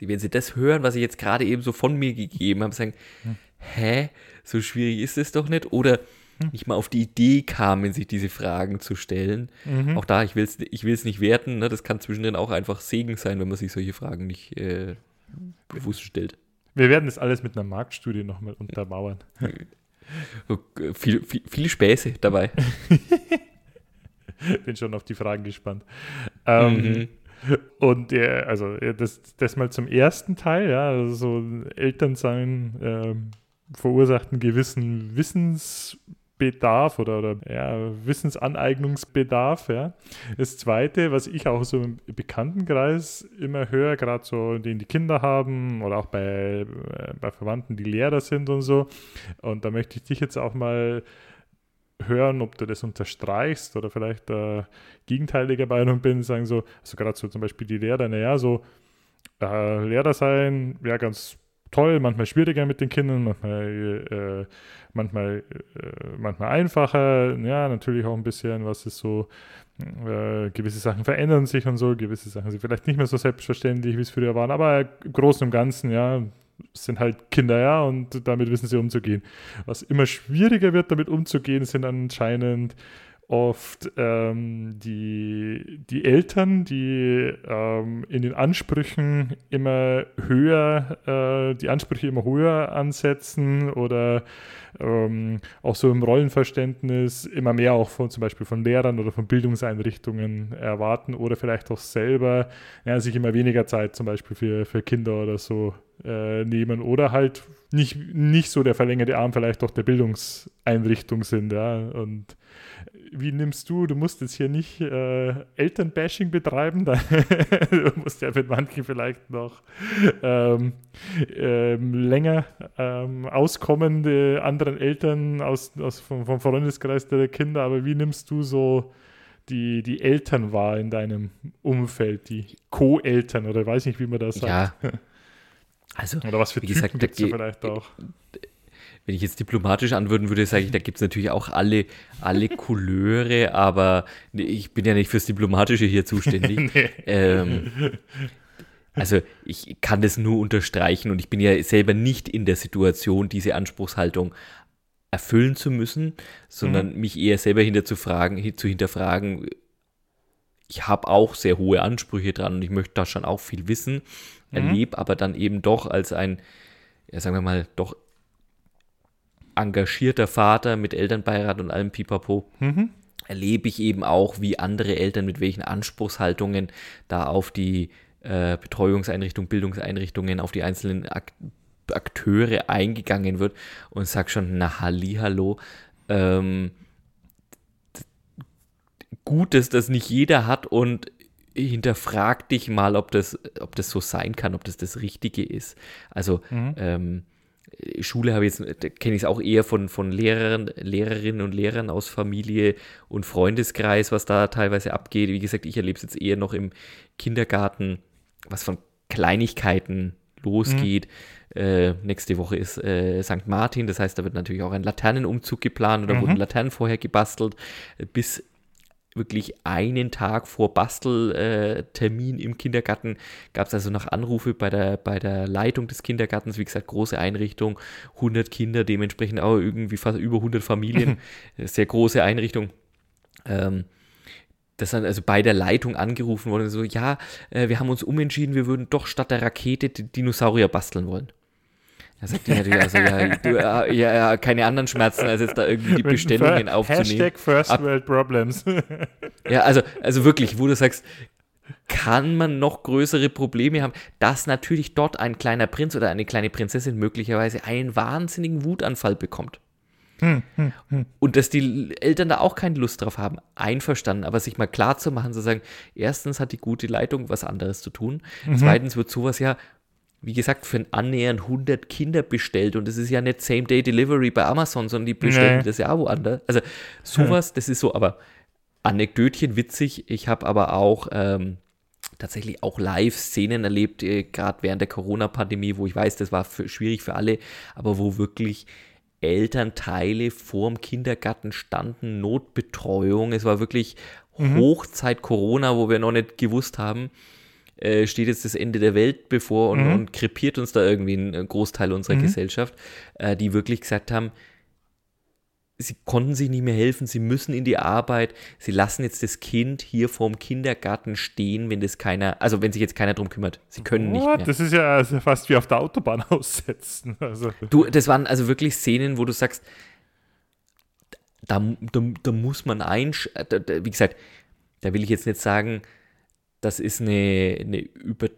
Sie, wenn Sie das hören, was ich jetzt gerade eben so von mir gegeben habe, sagen, hm. hä, so schwierig ist es doch nicht? Oder hm. nicht mal auf die Idee kamen, sich diese Fragen zu stellen. Mhm. Auch da, ich will es ich will's nicht werten, ne? das kann zwischendrin auch einfach Segen sein, wenn man sich solche Fragen nicht äh, bewusst stellt. Wir werden das alles mit einer Marktstudie nochmal untermauern. viel, viel, viele Späße dabei. Bin schon auf die Fragen gespannt. Ähm, mhm. Und der, also das, das mal zum ersten Teil, ja, also so Elternsein ähm, verursacht einen gewissen Wissensbedarf oder, oder ja, Wissensaneignungsbedarf, ja. Das zweite, was ich auch so im Bekanntenkreis immer höre, gerade so, den die Kinder haben oder auch bei, äh, bei Verwandten, die Lehrer sind und so. Und da möchte ich dich jetzt auch mal hören, ob du das unterstreichst oder vielleicht äh, gegenteiliger Meinung bin, sagen so, also gerade so zum Beispiel die Lehrer, naja, so äh, Lehrer sein, ja, ganz toll, manchmal schwieriger mit den Kindern, manchmal, äh, manchmal, äh, manchmal einfacher, ja, natürlich auch ein bisschen, was ist so, äh, gewisse Sachen verändern sich und so, gewisse Sachen sind vielleicht nicht mehr so selbstverständlich, wie es früher waren, aber im Großen und Ganzen, ja, sind halt Kinder, ja, und damit wissen sie umzugehen. Was immer schwieriger wird, damit umzugehen, sind anscheinend oft ähm, die, die Eltern, die ähm, in den Ansprüchen immer höher, äh, die Ansprüche immer höher ansetzen oder ähm, auch so im Rollenverständnis immer mehr auch von zum Beispiel von Lehrern oder von Bildungseinrichtungen erwarten oder vielleicht auch selber ja, sich immer weniger Zeit zum Beispiel für, für Kinder oder so äh, nehmen oder halt nicht, nicht so der verlängerte Arm vielleicht auch der Bildungseinrichtung sind, ja, und wie nimmst du, du musst jetzt hier nicht äh, Elternbashing betreiben, da, du musst ja mit manchen vielleicht noch ähm, ähm, länger ähm, auskommende anderen Eltern aus, aus vom, vom Freundeskreis der Kinder, aber wie nimmst du so die, die Eltern war in deinem Umfeld, die Co-Eltern oder weiß nicht, wie man das sagt. Ja. Also, oder was für wie Typen gesagt, da vielleicht auch. Wenn ich jetzt diplomatisch antworten würde, sage ich, da gibt es natürlich auch alle, alle Couleure, aber ich bin ja nicht fürs Diplomatische hier zuständig. Nee. ähm, also ich kann das nur unterstreichen und ich bin ja selber nicht in der Situation, diese Anspruchshaltung erfüllen zu müssen, sondern mich eher selber hinter zu, fragen, hin- zu hinterfragen. Ich habe auch sehr hohe Ansprüche dran und ich möchte da schon auch viel wissen, erlebe aber dann eben doch als ein, ja, sagen wir mal, doch engagierter Vater mit Elternbeirat und allem Pipapo, Mhm. erlebe ich eben auch, wie andere Eltern mit welchen Anspruchshaltungen da auf die äh, Betreuungseinrichtungen, Bildungseinrichtungen, auf die einzelnen Ak Akteure eingegangen wird und sag schon, na Hallihallo, ähm, gut, dass das nicht jeder hat und hinterfrag dich mal, ob das, ob das so sein kann, ob das das Richtige ist. Also ähm, Schule habe ich jetzt, kenne ich es auch eher von, von Lehrern, Lehrerinnen und Lehrern aus Familie und Freundeskreis, was da teilweise abgeht. Wie gesagt, ich erlebe es jetzt eher noch im Kindergarten, was von Kleinigkeiten losgeht. Äh, nächste Woche ist äh, St. Martin, das heißt, da wird natürlich auch ein Laternenumzug geplant oder wurden Laternen vorher gebastelt, äh, bis wirklich einen Tag vor Basteltermin im Kindergarten gab es also noch Anrufe bei der, bei der Leitung des Kindergartens, wie gesagt, große Einrichtung, 100 Kinder, dementsprechend auch irgendwie fast über 100 Familien, sehr große Einrichtung. Ähm, dass dann also bei der Leitung angerufen wurde, so, ja, äh, wir haben uns umentschieden, wir würden doch statt der Rakete die Dinosaurier basteln wollen. Da sagt die natürlich also, ja, du, äh, ja, ja, keine anderen Schmerzen, als jetzt da irgendwie die Bestellungen aufzunehmen. Hashtag First Ab- World Problems. Ja, also, also wirklich, wo du sagst, kann man noch größere Probleme haben, dass natürlich dort ein kleiner Prinz oder eine kleine Prinzessin möglicherweise einen wahnsinnigen Wutanfall bekommt. Und dass die Eltern da auch keine Lust drauf haben, einverstanden, aber sich mal klar zu machen, zu sagen, erstens hat die gute Leitung was anderes zu tun, zweitens wird sowas ja, wie gesagt, für ein annähernd 100 Kinder bestellt und das ist ja nicht Same-Day-Delivery bei Amazon, sondern die bestellen Nee. das ja auch woanders. Also sowas, das ist so, aber Anekdötchen witzig. Ich habe aber auch ähm, tatsächlich auch Live-Szenen erlebt, äh, gerade während der Corona-Pandemie, wo ich weiß, das war für, schwierig für alle, aber wo wirklich Elternteile vorm Kindergarten standen, Notbetreuung. Es war wirklich Hochzeit Corona, wo wir noch nicht gewusst haben, äh, steht jetzt das Ende der Welt bevor und, und krepiert uns da irgendwie ein äh, Großteil unserer Gesellschaft, äh, die wirklich gesagt haben, sie konnten sich nicht mehr helfen, sie müssen in die Arbeit, sie lassen jetzt das Kind hier vorm Kindergarten stehen, wenn das keiner, also wenn sich jetzt keiner drum kümmert. Sie können nicht What? mehr. Das ist ja also fast wie auf der Autobahn aussetzen. Also, Du, das waren also wirklich Szenen, wo du sagst, da, da, da muss man einsch... Da, da, wie gesagt, da will ich jetzt nicht sagen, das ist eine, eine über...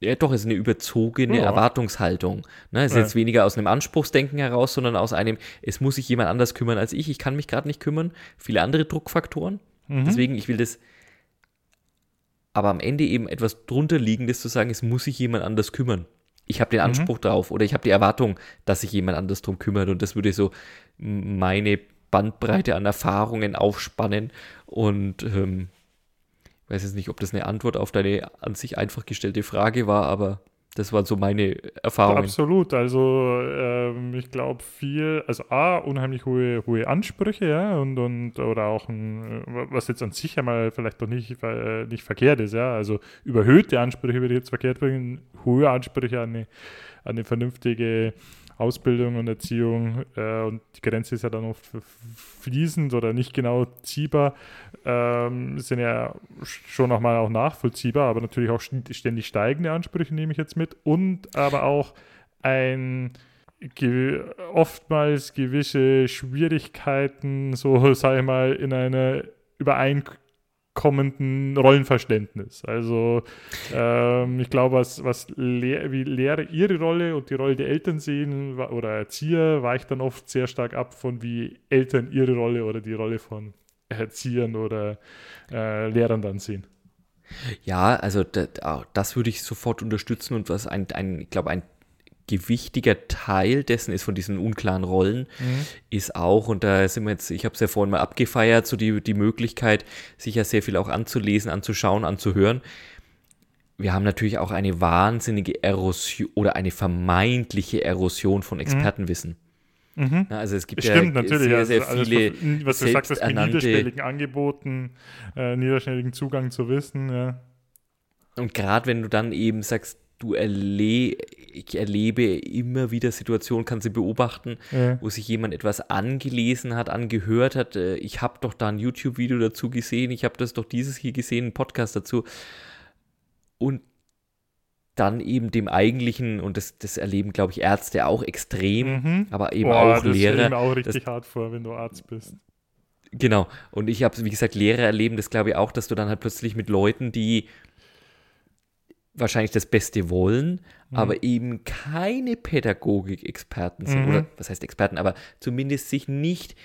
Ja, doch, ist eine überzogene Ja. Erwartungshaltung. Ne? Es ist Ja. jetzt weniger aus einem Anspruchsdenken heraus, sondern aus einem, es muss sich jemand anders kümmern als ich, ich kann mich gerade nicht kümmern. Viele andere Druckfaktoren. Deswegen, ich will das aber am Ende eben etwas drunter liegendes zu sagen, es muss sich jemand anders kümmern. Ich habe den Anspruch drauf oder ich habe die Erwartung, dass sich jemand anders drum kümmert und das würde so meine Bandbreite an Erfahrungen aufspannen und ähm, weiß jetzt nicht, ob das eine Antwort auf deine an sich einfach gestellte Frage war, aber das waren so meine Erfahrungen. absolut. Also ähm, ich glaube viel, also A, unheimlich hohe, hohe Ansprüche, ja, und, und oder auch ein, was jetzt an sich einmal vielleicht doch nicht, äh, nicht verkehrt ist, ja. Also überhöhte Ansprüche würde ich jetzt verkehrt bringen, hohe Ansprüche an eine, an eine vernünftige Ausbildung und Erziehung äh, und die Grenze ist ja dann oft fließend oder nicht genau ziehbar, ähm, sind ja schon nochmal auch nachvollziehbar, aber natürlich auch st- ständig steigende Ansprüche nehme ich jetzt mit und aber auch ein oftmals gewisse Schwierigkeiten, so sage ich mal, in einer übereinkommenden Rollenverständnis. Also ähm, ich glaube, was, was Lehr wie Lehrer ihre Rolle und die Rolle der Eltern sehen oder Erzieher, weicht dann oft sehr stark ab von wie Eltern ihre Rolle oder die Rolle von Erziehern oder äh, Lehrern dann sehen. Ja, also das, das würde ich sofort unterstützen und was ein, ein ich glaube, ein gewichtiger Teil dessen ist von diesen unklaren Rollen, mhm. ist auch, und da sind wir jetzt, ich habe es ja vorhin mal abgefeiert, so die, die Möglichkeit, sich ja sehr viel auch anzulesen, anzuschauen, anzuhören. Wir haben natürlich auch eine wahnsinnige Erosion oder eine vermeintliche Erosion von mhm. Expertenwissen. Mhm. also es gibt Stimmt, ja natürlich, sehr, sehr also viele alles, was du sagst, das mit niederschwelligen Angeboten, äh, niederschwelligen Zugang zu Wissen. Ja. Und gerade wenn du dann eben sagst, du erle ich erlebe immer wieder Situationen, kann sie beobachten, ja. wo sich jemand etwas angelesen hat, angehört hat. Äh, ich habe doch da ein YouTube-Video dazu gesehen, ich habe das doch dieses hier gesehen, einen Podcast dazu. Und dann eben dem eigentlichen, und das, das erleben, glaube ich, Ärzte auch extrem, mhm. aber eben Boah, auch das Lehrer. Das auch richtig hart vor, wenn du Arzt bist. Genau. Und ich habe, wie gesagt, Lehrer erleben das, glaube ich, auch, dass du dann halt plötzlich mit Leuten, die wahrscheinlich das Beste wollen, mhm. aber eben keine Pädagogik-Experten sind. Mhm. Oder was heißt Experten, aber zumindest sich nicht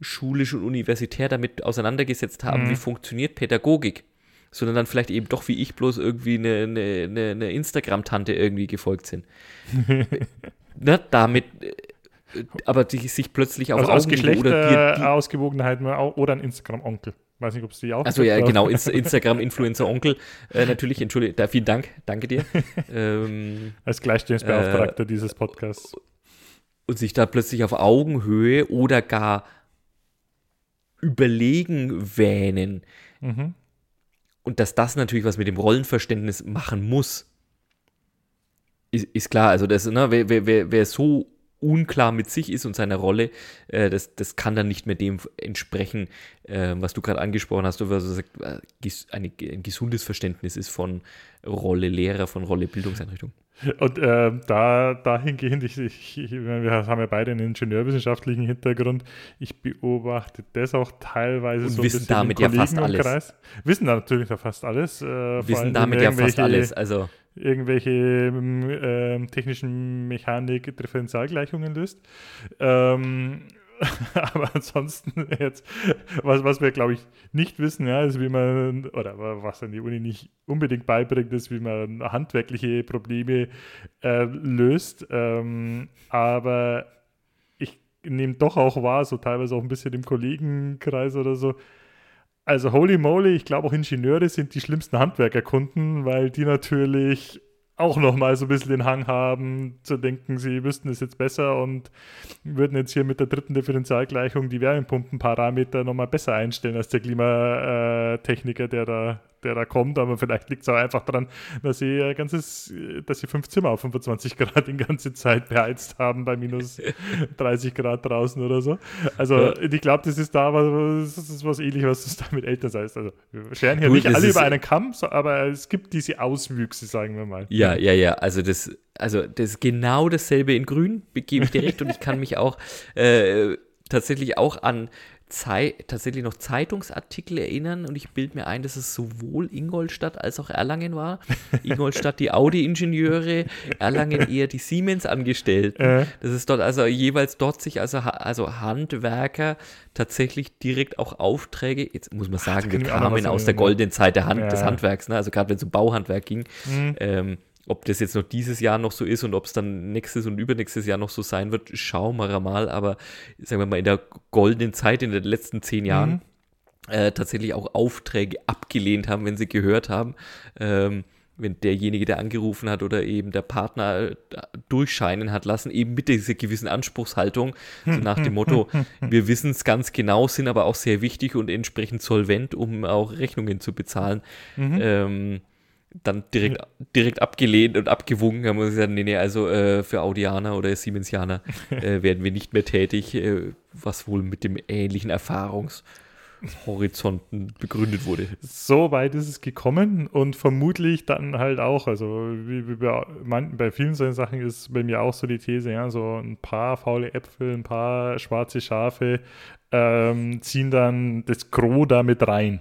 schulisch und universitär damit auseinandergesetzt haben, mhm. wie funktioniert Pädagogik. Sondern dann vielleicht eben doch wie ich bloß irgendwie eine, eine, eine Instagram-Tante irgendwie gefolgt sind. ne, damit äh, aber die sich plötzlich auf also Geschlecht, oder die, die Ausgewogenheit oder ein Instagram-Onkel. Weiß nicht, ob es die auch Also ja, genau, Instagram-Influencer-Onkel. Äh, natürlich, entschuldige, da, vielen Dank, danke dir. Ähm, Als Gleichstellungsbeauftragter äh, dieses Podcasts. Und sich da plötzlich auf Augenhöhe oder gar überlegen wähnen. Mhm. Und dass das natürlich was mit dem Rollenverständnis machen muss. Ist, ist klar, also das, ne, wer, wer, wer so unklar mit sich ist und seiner Rolle, äh, das, das kann dann nicht mehr dem entsprechen, äh, was du gerade angesprochen hast, was du sagst, ein gesundes Verständnis ist von Rolle Lehrer, von Rolle Bildungseinrichtung. Und äh, da dahingehend, ich, ich, ich, wir haben ja beide einen ingenieurwissenschaftlichen Hintergrund, ich beobachte das auch teilweise und so wissen damit ja fast alles. Wissen da natürlich fast alles. Äh, wissen damit ja fast alles, also irgendwelche äh, technischen Mechanik Differentialgleichungen löst. Ähm, aber ansonsten jetzt, was, was wir glaube ich nicht wissen, ja, ist, wie man, oder was an die Uni nicht unbedingt beibringt, ist, wie man handwerkliche Probleme äh, löst. Ähm, aber ich nehme doch auch wahr, so teilweise auch ein bisschen im Kollegenkreis oder so, also holy moly, ich glaube auch Ingenieure sind die schlimmsten Handwerkerkunden, weil die natürlich auch nochmal so ein bisschen den Hang haben, zu denken, sie wüssten es jetzt besser und würden jetzt hier mit der dritten Differentialgleichung die Wärmepumpenparameter nochmal besser einstellen als der Klimatechniker, der da der da kommt, aber vielleicht liegt es auch einfach daran, dass sie ein ganzes, dass sie fünf Zimmer auf 25 Grad die ganze Zeit beheizt haben bei minus 30 Grad draußen oder so. Also ja. ich glaube, das ist da was, das ist was ähnliches, was das da mit Eltern heißt. Also wir scheren hier Gut, nicht alle über einen Kamm, aber es gibt diese Auswüchse, sagen wir mal. Ja, ja, ja. Also das, also das ist genau dasselbe in Grün, gebe ich dir recht, und ich kann mich auch äh, tatsächlich auch an Zei tatsächlich noch Zeitungsartikel erinnern und ich bilde mir ein, dass es sowohl Ingolstadt als auch Erlangen war. Ingolstadt die Audi-Ingenieure, Erlangen eher die Siemens-Angestellten. Äh. Das ist dort also jeweils dort sich also, also Handwerker tatsächlich direkt auch Aufträge, jetzt muss man sagen, Ach, wir kamen aus der goldenen Zeit der Hand, ja. des Handwerks, ne? also gerade wenn es um Bauhandwerk ging. Mhm. Ähm, ob das jetzt noch dieses Jahr noch so ist und ob es dann nächstes und übernächstes Jahr noch so sein wird, schauen wir mal. Aber sagen wir mal, in der goldenen Zeit, in den letzten zehn Jahren, mhm. äh, tatsächlich auch Aufträge abgelehnt haben, wenn sie gehört haben. Ähm, wenn derjenige, der angerufen hat oder eben der Partner äh, durchscheinen hat lassen, eben mit dieser gewissen Anspruchshaltung, so nach dem Motto, wir wissen es ganz genau, sind aber auch sehr wichtig und entsprechend solvent, um auch Rechnungen zu bezahlen. Mhm. Ähm, dann direkt, direkt abgelehnt und abgewunken, haben wir gesagt, nee, nee, also äh, für Audianer oder Siemensianer äh, werden wir nicht mehr tätig, äh, was wohl mit dem ähnlichen Erfahrungshorizonten begründet wurde. So weit ist es gekommen und vermutlich dann halt auch, also wie, wie bei, man, bei vielen solchen Sachen ist bei mir auch so die These, ja, so ein paar faule Äpfel, ein paar schwarze Schafe ähm, ziehen dann das Gros damit rein.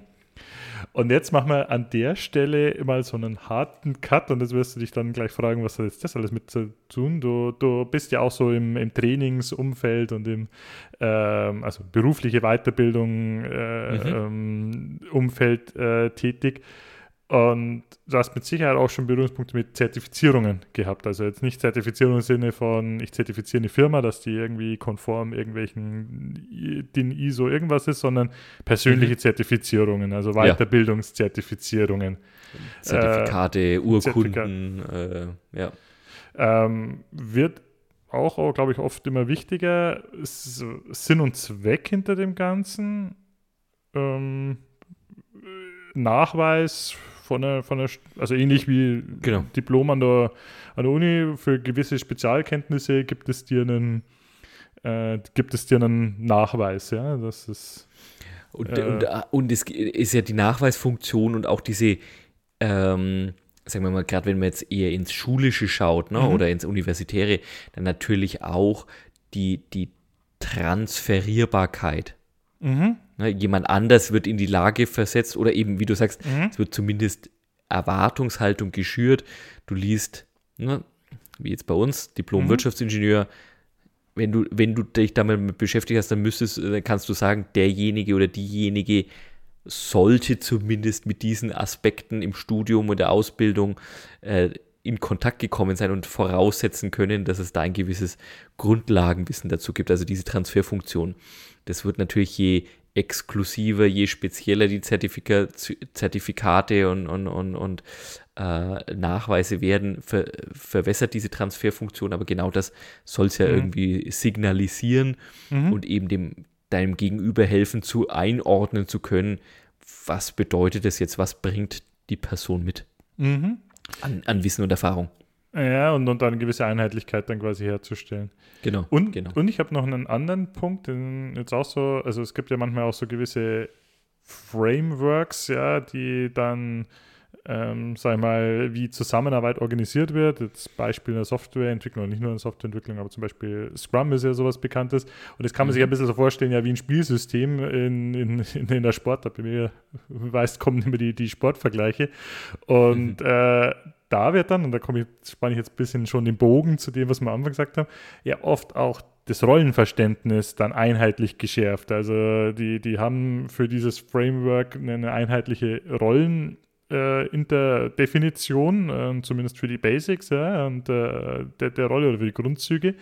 Und jetzt machen wir an der Stelle mal so einen harten Cut und jetzt wirst du dich dann gleich fragen, was hat jetzt das alles mit zu tun? Du, du bist ja auch so im, im Trainingsumfeld und im ähm, also berufliche Weiterbildung äh, mhm. ähm, Umfeld äh, tätig. Und du hast mit Sicherheit auch schon Berührungspunkte mit Zertifizierungen gehabt. Also jetzt nicht Zertifizierung im Sinne von, ich zertifiziere eine Firma, dass die irgendwie konform irgendwelchen den ISO irgendwas ist, sondern persönliche mhm. Zertifizierungen, also Weiterbildungszertifizierungen. Zertifikate, äh, Urkunden, Zertifikat. äh, ja. Ähm, wird auch, glaube ich, oft immer wichtiger. Sinn und Zweck hinter dem Ganzen. Ähm, Nachweis von der, von der, also ähnlich wie genau. Diplom an der, an der Uni, für gewisse Spezialkenntnisse gibt es dir einen, äh, gibt es dir einen Nachweis, ja, das ist. Und, äh, und, und es ist ja die Nachweisfunktion und auch diese, ähm, sagen wir mal, gerade wenn man jetzt eher ins Schulische schaut ne, mhm. oder ins Universitäre, dann natürlich auch die, die Transferierbarkeit. Mhm. Ne, jemand anders wird in die Lage versetzt oder eben, wie du sagst, mhm. es wird zumindest Erwartungshaltung geschürt. Du liest, ne, wie jetzt bei uns, Diplom-Wirtschaftsingenieur, mhm. wenn du, wenn du dich damit beschäftigt hast, dann müsstest, dann kannst du sagen, derjenige oder diejenige sollte zumindest mit diesen Aspekten im Studium und der Ausbildung äh, in Kontakt gekommen sein und voraussetzen können, dass es da ein gewisses Grundlagenwissen dazu gibt, also diese Transferfunktion. Das wird natürlich je exklusiver, je spezieller die Zertifika Zertifikate und, und, und, und äh, Nachweise werden, ver verwässert diese Transferfunktion, aber genau das soll es ja mhm. irgendwie signalisieren mhm. und eben dem deinem Gegenüber helfen zu einordnen zu können, was bedeutet das jetzt, was bringt die Person mit mhm. an, an Wissen und Erfahrung. Ja, und, und eine gewisse Einheitlichkeit dann quasi herzustellen. Genau. Und, genau. und ich habe noch einen anderen Punkt, den jetzt auch so, also es gibt ja manchmal auch so gewisse Frameworks, ja, die dann, ähm, sag ich mal, wie Zusammenarbeit organisiert wird. Jetzt Beispiel in der Softwareentwicklung, nicht nur in der Softwareentwicklung, aber zum Beispiel Scrum ist ja sowas Bekanntes. Und das kann man mhm. sich ein bisschen so vorstellen, ja, wie ein Spielsystem in, in, in, in der Sportart. Bei mir, weißt, kommen immer die, die Sportvergleiche. Und mhm. äh, da wird dann, und da komme ich, spanne ich jetzt ein bisschen schon den Bogen zu dem, was wir am Anfang gesagt haben, ja oft auch das Rollenverständnis dann einheitlich geschärft. Also die, die haben für dieses Framework eine einheitliche Rollen äh, Interdefinition, äh, zumindest für die Basics ja, und äh, der, der Rolle oder für die Grundzüge.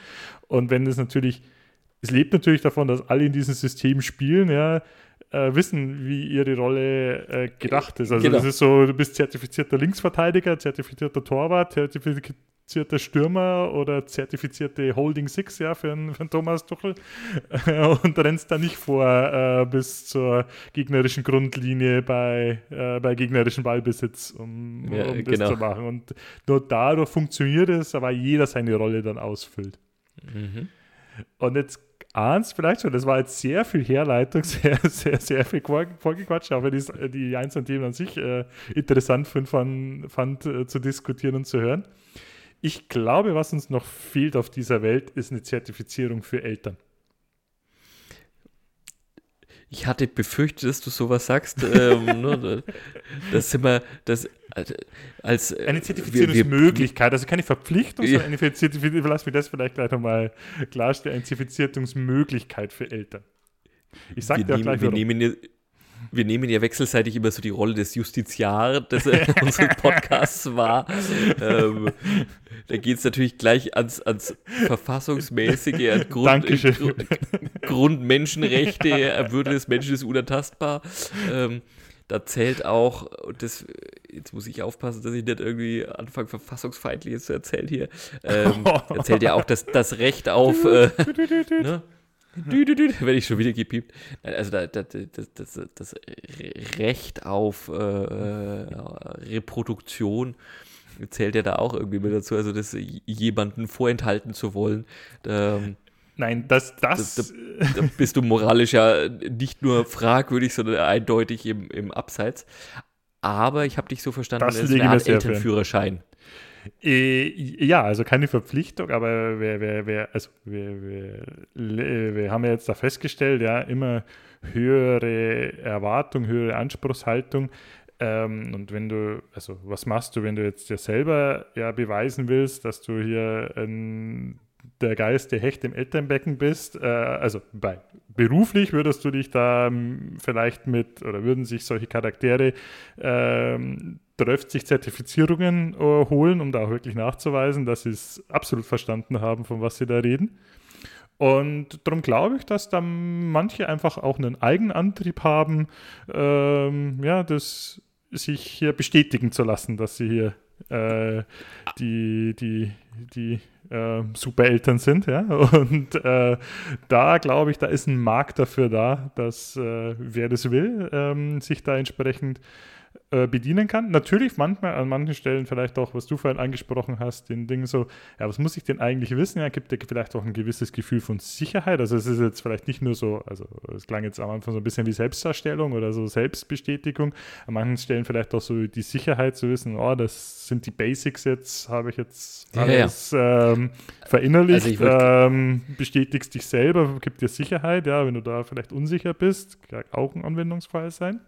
Und wenn es natürlich, es lebt natürlich davon, dass alle in diesem System spielen, ja, äh, wissen, wie ihre Rolle äh, gedacht ist. Also genau. das ist so, du bist zertifizierter Linksverteidiger, zertifizierter Torwart, zertifizierter Stürmer oder zertifizierte Holding Six, ja, für einen, für einen Thomas Tuchel und rennst da nicht vor äh, bis zur gegnerischen Grundlinie bei, äh, bei gegnerischem Ballbesitz, um, ja, um das genau. zu machen. Und nur dadurch funktioniert es, aber jeder seine Rolle dann ausfüllt. Mhm. Und jetzt ahnt vielleicht schon, das war jetzt sehr viel Herleitung, sehr, sehr, sehr viel vorgequatscht, wenn ich die einzelnen Themen an sich äh, interessant find, fand, fand äh, zu diskutieren und zu hören. Ich glaube, was uns noch fehlt auf dieser Welt, ist eine Zertifizierung für Eltern. Ich hatte befürchtet, dass du sowas sagst. ähm, ne, das sind wir, das als äh, eine Zertifizierungsmöglichkeit, also keine Verpflichtung, ja. sondern eine Zertifizierung. Lass mich das vielleicht gleich nochmal klarstellen: eine Zertifizierungsmöglichkeit für Eltern. Ich sage dir auch gleich, wir nehmen, wir nehmen ja wechselseitig immer so die Rolle des Justiziar des unseres Podcasts wahr. Ähm, da geht es natürlich gleich ans, ans Verfassungsmäßige, an Grund, äh, Grundmenschenrechte, Würde des Menschen ist unantastbar. Ähm, da zählt auch, und das, jetzt muss ich aufpassen, dass ich nicht irgendwie anfange, Verfassungsfeindliches zu erzählen hier, ähm, erzählt ja auch das, das Recht auf, äh, ne? Werde ich schon wieder gepiept. Also da, da, das, das, das, Recht auf äh, äh, Reproduktion zählt ja da auch irgendwie mit dazu, also das jemanden vorenthalten zu wollen. Ähm, Nein, das, das. Da, da, da, bist du moralisch ja nicht nur fragwürdig, sondern eindeutig im, im Abseits. Aber ich habe dich so verstanden, das ist eine Art Elternführerschein. Äh, ja, also keine Verpflichtung, aber wir, wir, wir, also wir, wir, wir haben ja jetzt da festgestellt, ja, immer höhere Erwartung, höhere Anspruchshaltung. Ähm, und wenn du, also was machst du, wenn du jetzt dir selber ja beweisen willst, dass du hier ein der Geist, der Hecht im Elternbecken bist, äh, also bei beruflich würdest du dich da ähm, vielleicht mit, oder würden sich solche Charaktere ähm, sich Zertifizierungen äh, holen, um da auch wirklich nachzuweisen, dass sie es absolut verstanden haben, von was sie da reden. Und darum glaube ich, dass da manche einfach auch einen Eigenantrieb haben, ähm, ja, das sich hier bestätigen zu lassen, dass sie hier äh, die, die, die äh, Supereltern sind. Ja? Und äh, da glaube ich, da ist ein Markt dafür da, dass äh, wer das will, ähm, sich da entsprechend äh, bedienen kann. Natürlich manchmal an manchen Stellen vielleicht auch, was du vorhin angesprochen hast, den Dingen so, ja, was muss ich denn eigentlich wissen? Ja, gibt dir vielleicht auch ein gewisses Gefühl von Sicherheit. Also es ist jetzt vielleicht nicht nur so, also es klang jetzt am Anfang so ein bisschen wie Selbstdarstellung oder so Selbstbestätigung. An manchen Stellen vielleicht auch so die Sicherheit zu wissen, oh, das sind die Basics jetzt, habe ich jetzt alles ja, ja. Ähm, verinnerlicht, also ähm, bestätigst dich selber, gibt dir Sicherheit, ja, wenn du da vielleicht unsicher bist, kann auch ein Anwendungsfall sein.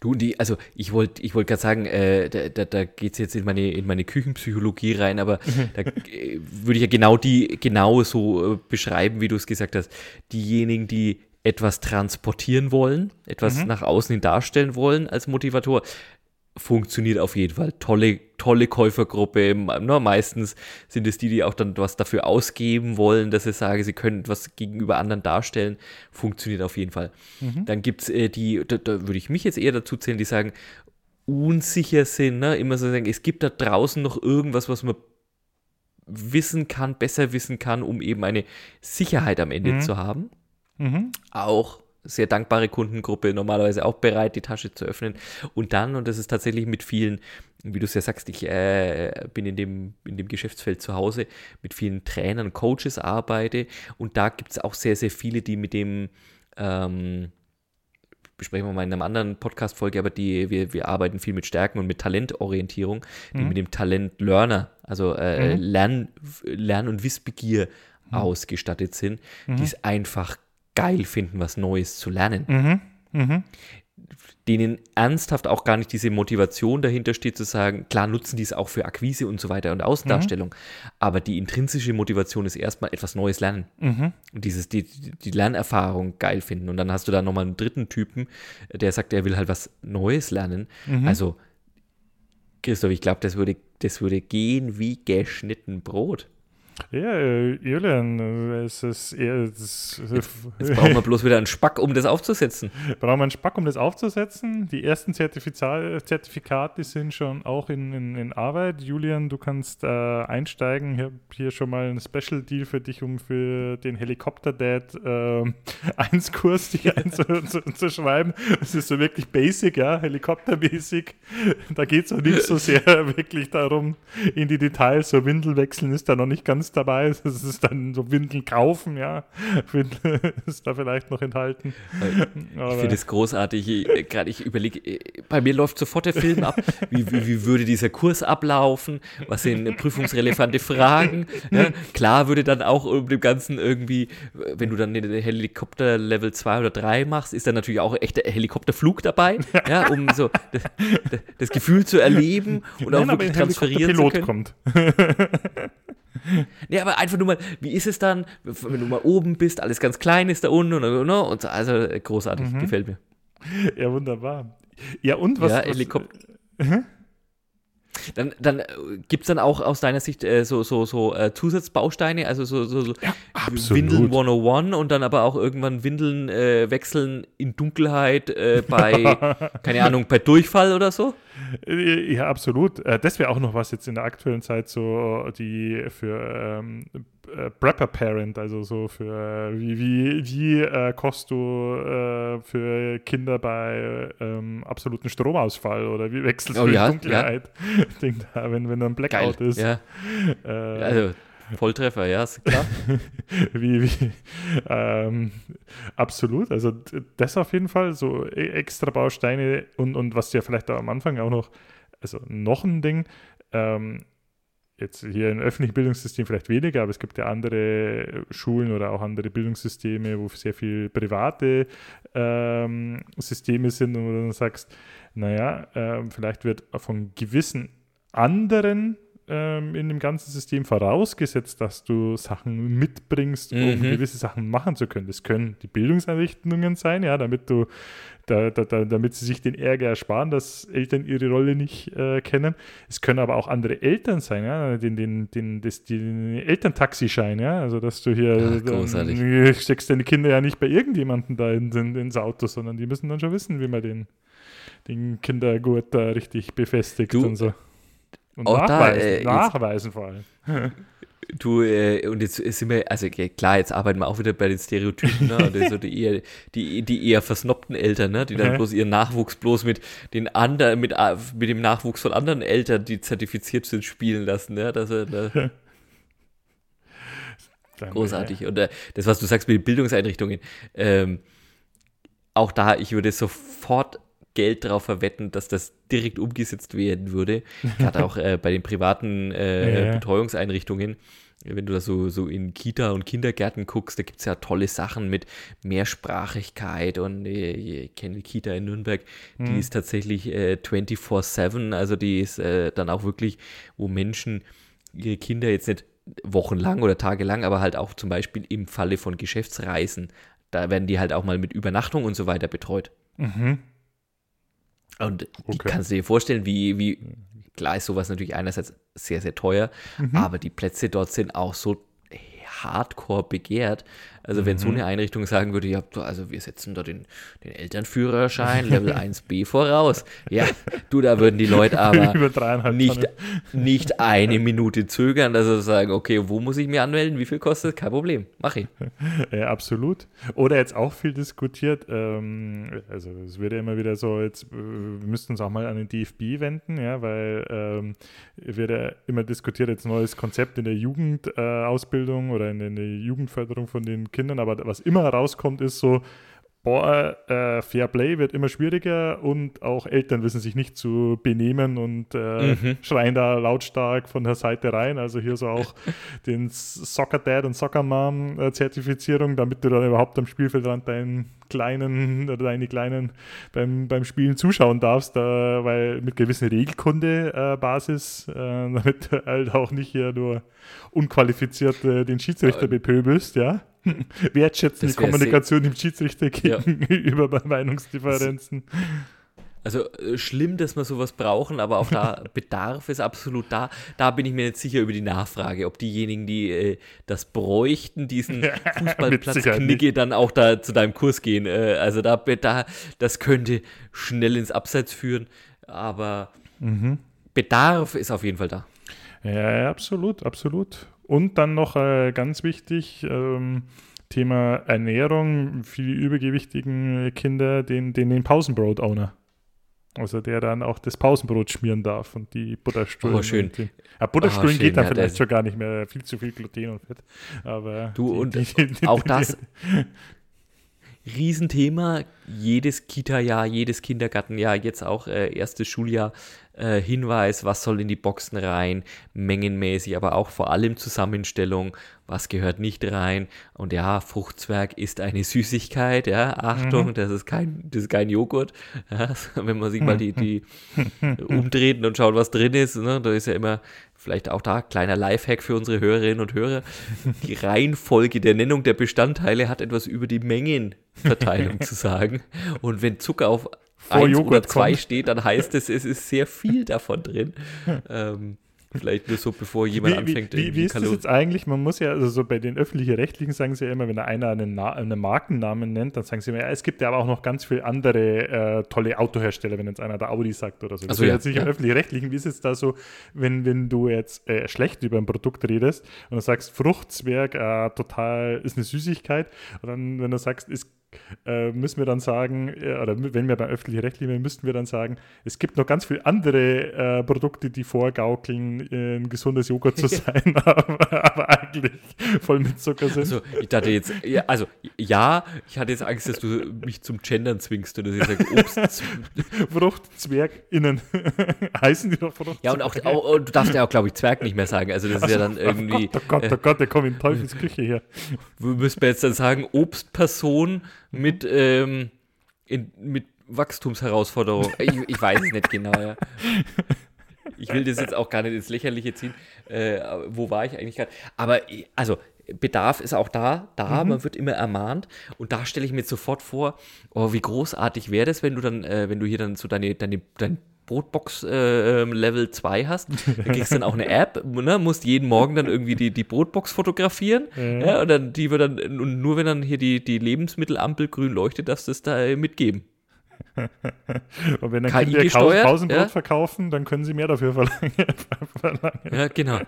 Du, die, also ich wollte ich wollt gerade sagen, äh, da, da, da geht es jetzt in meine, in meine Küchenpsychologie rein, aber mhm. da äh, würde ich ja genau die genau so äh, beschreiben, wie du es gesagt hast. Diejenigen, die etwas transportieren wollen, etwas mhm. nach außen hin darstellen wollen als Motivator, funktioniert auf jeden Fall. Tolle, tolle Käufergruppe. Na, meistens sind es die, die auch dann was dafür ausgeben wollen, dass sie sagen, sie können etwas gegenüber anderen darstellen. Funktioniert auf jeden Fall. Mhm. Dann gibt es äh, die, da, da würde ich mich jetzt eher dazu zählen, die sagen, unsicher sind, ne? immer so sagen, es gibt da draußen noch irgendwas, was man wissen kann, besser wissen kann, um eben eine Sicherheit am Ende mhm. zu haben. Mhm. Auch sehr dankbare Kundengruppe, normalerweise auch bereit, die Tasche zu öffnen. Und dann, und das ist tatsächlich mit vielen, wie du es ja sagst, ich äh, bin in dem, in dem Geschäftsfeld zu Hause, mit vielen Trainern, Coaches arbeite. Und da gibt es auch sehr, sehr viele, die mit dem, ähm, besprechen wir mal in einer anderen Podcast-Folge, aber die, wir, wir arbeiten viel mit Stärken und mit Talentorientierung, die mhm. mit dem Talent Learner, also äh, mhm. Lern, Lern- und Wissbegier mhm. ausgestattet sind, die es mhm. einfach geil finden, was Neues zu lernen. Mhm. Mhm. Denen ernsthaft auch gar nicht diese Motivation dahinter steht, zu sagen, klar nutzen die es auch für Akquise und so weiter und Außendarstellung, mhm. aber die intrinsische Motivation ist erstmal etwas Neues lernen mhm. und dieses, die, die Lernerfahrung geil finden. Und dann hast du da nochmal einen dritten Typen, der sagt, er will halt was Neues lernen. Mhm. Also, Christoph, ich glaube, das würde, das würde gehen wie geschnitten Brot. Ja, äh, Julian, äh, es ist eher. Es, jetzt, jetzt brauchen wir bloß wieder einen Spack, um das aufzusetzen. Brauchen wir einen Spack, um das aufzusetzen. Die ersten Zertifikate sind schon auch in, in, in Arbeit. Julian, du kannst äh, einsteigen. Ich habe hier schon mal einen Special Deal für dich, um für den Helikopter-Dad äh, 1-Kurs dich einzuschreiben. Das ist so wirklich basic, ja, Helikopter-basic. Da geht es auch nicht so sehr wirklich darum, in die Details. So Windel wechseln ist da noch nicht ganz dabei. Das ist dann so Windeln kaufen, ja. Windel ist da vielleicht noch enthalten. Ich finde es großartig. Gerade ich überlege, bei mir läuft sofort der Film ab. Wie, wie, wie, würde dieser Kurs ablaufen? Was sind prüfungsrelevante Fragen? Ja, klar würde dann auch um dem Ganzen irgendwie, wenn du dann den Helikopter Level 2 oder 3 machst, ist dann natürlich auch echt der Helikopterflug dabei, ja, um so das, das Gefühl zu erleben und Nein, auch wirklich transferieren zu können. kommt. Nee, aber einfach nur mal, wie ist es dann, wenn du mal oben bist, alles ganz klein ist da unten und, und, und so, also großartig, mhm. gefällt mir. Ja, wunderbar. Ja, und was? Ja, Helikopter. Was, dann, dann äh, gibt es dann auch aus deiner Sicht äh, so, so, so äh, Zusatzbausteine, also so, so, so ja, Windeln 101 und dann aber auch irgendwann Windeln äh, wechseln in Dunkelheit äh, bei, keine Ahnung, bei Durchfall oder so? Äh, ja, absolut. das wäre auch noch was jetzt in der aktuellen Zeit so, die für ähm, äh, Prepper Parent, also so für äh, wie, wie, wie äh, kochst du äh, für Kinder bei ähm, absoluten Stromausfall oder wie wechselst oh, du ja, Dunkelheit, ja. da, wenn, wenn ein Blackout Geil, ist. Ja. Äh, also Volltreffer, ja, ist klar. wie, wie, ähm, absolut, also das auf jeden Fall, so e, extra Bausteine und, und was ja vielleicht am Anfang auch noch, also noch ein Ding, ähm, jetzt hier im öffentlichen Bildungssystem vielleicht weniger, aber es gibt ja andere Schulen oder auch andere Bildungssysteme, wo sehr viel private ähm, Systeme sind und du dann sagst, naja, ähm, vielleicht wird von gewissen anderen ähm, in dem ganzen System vorausgesetzt, dass du Sachen mitbringst, um Mhm. gewisse Sachen machen zu können. Das können die Bildungseinrichtungen sein, ja, damit du, da, da, da, damit sie sich den Ärger ersparen, dass Eltern ihre Rolle nicht äh, kennen. Es können aber auch andere Eltern sein, ja, den, den, den, das, den Elterntaxischein, ja, also dass du hier Ah, großartig. dann steckst deine Kinder ja nicht bei irgendjemandem da in, in, ins Auto, sondern die müssen dann schon wissen, wie man den, den Kindergurt da richtig befestigt Du, und so. Und auch da, nachweisen, äh, jetzt- nachweisen vor allem. Du, äh, und jetzt sind wir, also okay, klar, jetzt arbeiten wir auch wieder bei den Stereotypen, ne? Und so die eher, die, die eher versnobten Eltern, ne? Die dann Ja. bloß ihren Nachwuchs bloß mit den anderen, mit, a- mit dem Nachwuchs von anderen Eltern, die zertifiziert sind, spielen lassen, ne? Das, äh, das, großartig. Und äh, das, was du sagst mit den Bildungseinrichtungen, ähm, auch da, ich würde sofort Geld darauf verwetten, dass das direkt umgesetzt werden würde. Gerade auch äh, bei den privaten äh, Ja. Betreuungseinrichtungen. Wenn du da so, so in Kita und Kindergärten guckst, da gibt es ja tolle Sachen mit Mehrsprachigkeit und äh, ich kenne die Kita in Nürnberg, die Mhm. ist tatsächlich äh, 24-7, also die ist äh, dann auch wirklich, wo Menschen ihre Kinder jetzt nicht wochenlang oder tagelang, aber halt auch zum Beispiel im Falle von Geschäftsreisen, da werden die halt auch mal mit Übernachtung und so weiter betreut. Mhm. Und Okay. kannst du dir vorstellen, wie, wie, klar ist sowas natürlich einerseits sehr, sehr teuer, Mhm. aber die Plätze dort sind auch so hardcore begehrt. Also wenn Mhm. so eine Einrichtung sagen würde, ja, also wir setzen da den, den Elternführerschein Level 1b voraus. Ja, du, da würden die Leute aber nicht, nicht eine Minute zögern, also sagen, okay, wo muss ich mich anmelden, wie viel kostet, kein Problem, mach ich. Ja, absolut. Oder jetzt auch viel diskutiert, ähm, also es wird ja immer wieder so, jetzt äh, wir müssten uns auch mal an den DFB wenden, ja, weil ähm, wird ja immer diskutiert, jetzt neues Konzept in der Jugendausbildung äh, oder in, in der Jugendförderung von den Kindern, aber was immer rauskommt, ist so, boah, äh, Fair Play wird immer schwieriger und auch Eltern wissen sich nicht zu benehmen und äh, Mhm. schreien da lautstark von der Seite rein. Also hier so auch den Soccer Dad und Soccer Mom äh, Zertifizierung, damit du dann überhaupt am Spielfeldrand deinen Kleinen oder deine Kleinen beim, beim Spielen zuschauen darfst, äh, weil mit gewissen Regelkunde äh, Basis, damit du halt auch nicht hier nur unqualifiziert den Schiedsrichter betöbelst, ja. Wertschätzende Kommunikation dem Schiedsrichter Ja. gegenüber bei Meinungsdifferenzen. Also äh, schlimm, dass wir sowas brauchen, aber auch da Bedarf ist absolut da. Da bin ich mir nicht sicher über die Nachfrage, ob diejenigen, die äh, das bräuchten, diesen mit Fußballplatz Sicherheit Knigge dann auch da zu deinem Kurs gehen. Äh, also da, da, das könnte schnell ins Abseits führen, aber Mhm. Bedarf ist auf jeden Fall da. Ja, ja, absolut, absolut. Und dann noch äh, ganz wichtig, ähm, Thema Ernährung für die übergewichtigen Kinder, den, den, den Pausenbrot-Owner. Also der dann auch das Pausenbrot schmieren darf und die Butterstullen. Oh, schön. Die, ja, Butterstullen schön, geht dann ja, vielleicht schon gar nicht mehr, viel zu viel Gluten und Fett. Aber Du, die, und die, die, auch das Riesenthema, jedes Kita-Jahr, jedes Kindergartenjahr, jetzt auch äh, erstes Schuljahr, äh, Hinweis, was soll in die Boxen rein, mengenmäßig, aber auch vor allem Zusammenstellung, was gehört nicht rein. Und ja, Fruchtzwerg ist eine Süßigkeit, ja, Achtung, das ist kein, das ist kein Joghurt. Ja, wenn man sich mal die, die umdreht und schaut, was drin ist, ne, da ist ja immer vielleicht auch da kleiner Lifehack für unsere Hörerinnen und Hörer. Die Reihenfolge der Nennung der Bestandteile hat etwas über die Mengenverteilung zu sagen. Und wenn Zucker auf Vor 1 Joghurt oder 2 kommt. steht, dann heißt es, es ist sehr viel davon drin. Ähm, vielleicht nur so, bevor jemand wie, anfängt, wie, wie, ist das Kalorien- jetzt eigentlich? Man muss ja, also so bei den öffentlich-rechtlichen sagen sie ja immer, wenn einer einen, Na einen Markennamen nennt, dann sagen sie immer, ja, es gibt ja aber auch noch ganz viele andere äh, tolle Autohersteller, wenn jetzt einer der Audi sagt oder so. Das Ach so, ist ja, jetzt nicht ja. im öffentlich-rechtlichen. Wie ist es da so, wenn, wenn du jetzt äh, schlecht über ein Produkt redest und du sagst, Fruchtzwerg äh, total ist eine Süßigkeit und dann, wenn du sagst, ist äh, müssen wir dann sagen, äh, oder wenn wir beim öffentlich-rechtlichen sind, müssten wir dann sagen, es gibt noch ganz viele andere äh, Produkte, die vorgaukeln, äh, ein gesundes Joghurt zu sein, aber, aber eigentlich voll mit Zucker sind. Also, ich dachte jetzt, ja, also, ja, ich hatte jetzt Angst, dass du mich zum Gendern zwingst oder dass ich sage, Obst. FruchtzwergInnen heißen die doch Fruchtzwerg. Ja, und auch, auch und du darfst ja auch, glaube ich, Zwerg nicht mehr sagen. Also, das ist ja dann irgendwie, Oh Gott, oh Gott, der kommt in Teufels Küche her. wir müssen wir jetzt dann sagen, Obstperson mit, ähm, in, mit Wachstumsherausforderung. Ich, ich weiß es nicht genau, ja. ich will das jetzt auch gar nicht ins Lächerliche ziehen. Äh, wo war ich eigentlich gerade? Aber also Bedarf ist auch da, da, mhm. man wird immer ermahnt und da stelle ich mir sofort vor, oh, wie großartig wäre das, wenn du dann, äh, wenn du hier dann so deine, deine, dein Brotbox äh, Level 2 hast, da kriegst du dann auch eine App, ne, musst jeden Morgen dann irgendwie die, die Brotbox fotografieren, ja. ja und dann die wird dann, und nur wenn dann hier die, die Lebensmittelampel grün leuchtet, darfst du es da mitgeben. Und wenn dann KI Kinder gesteuert, Pausenbrot ja? verkaufen, dann können sie mehr dafür verlangen. verlangen. Ja, genau.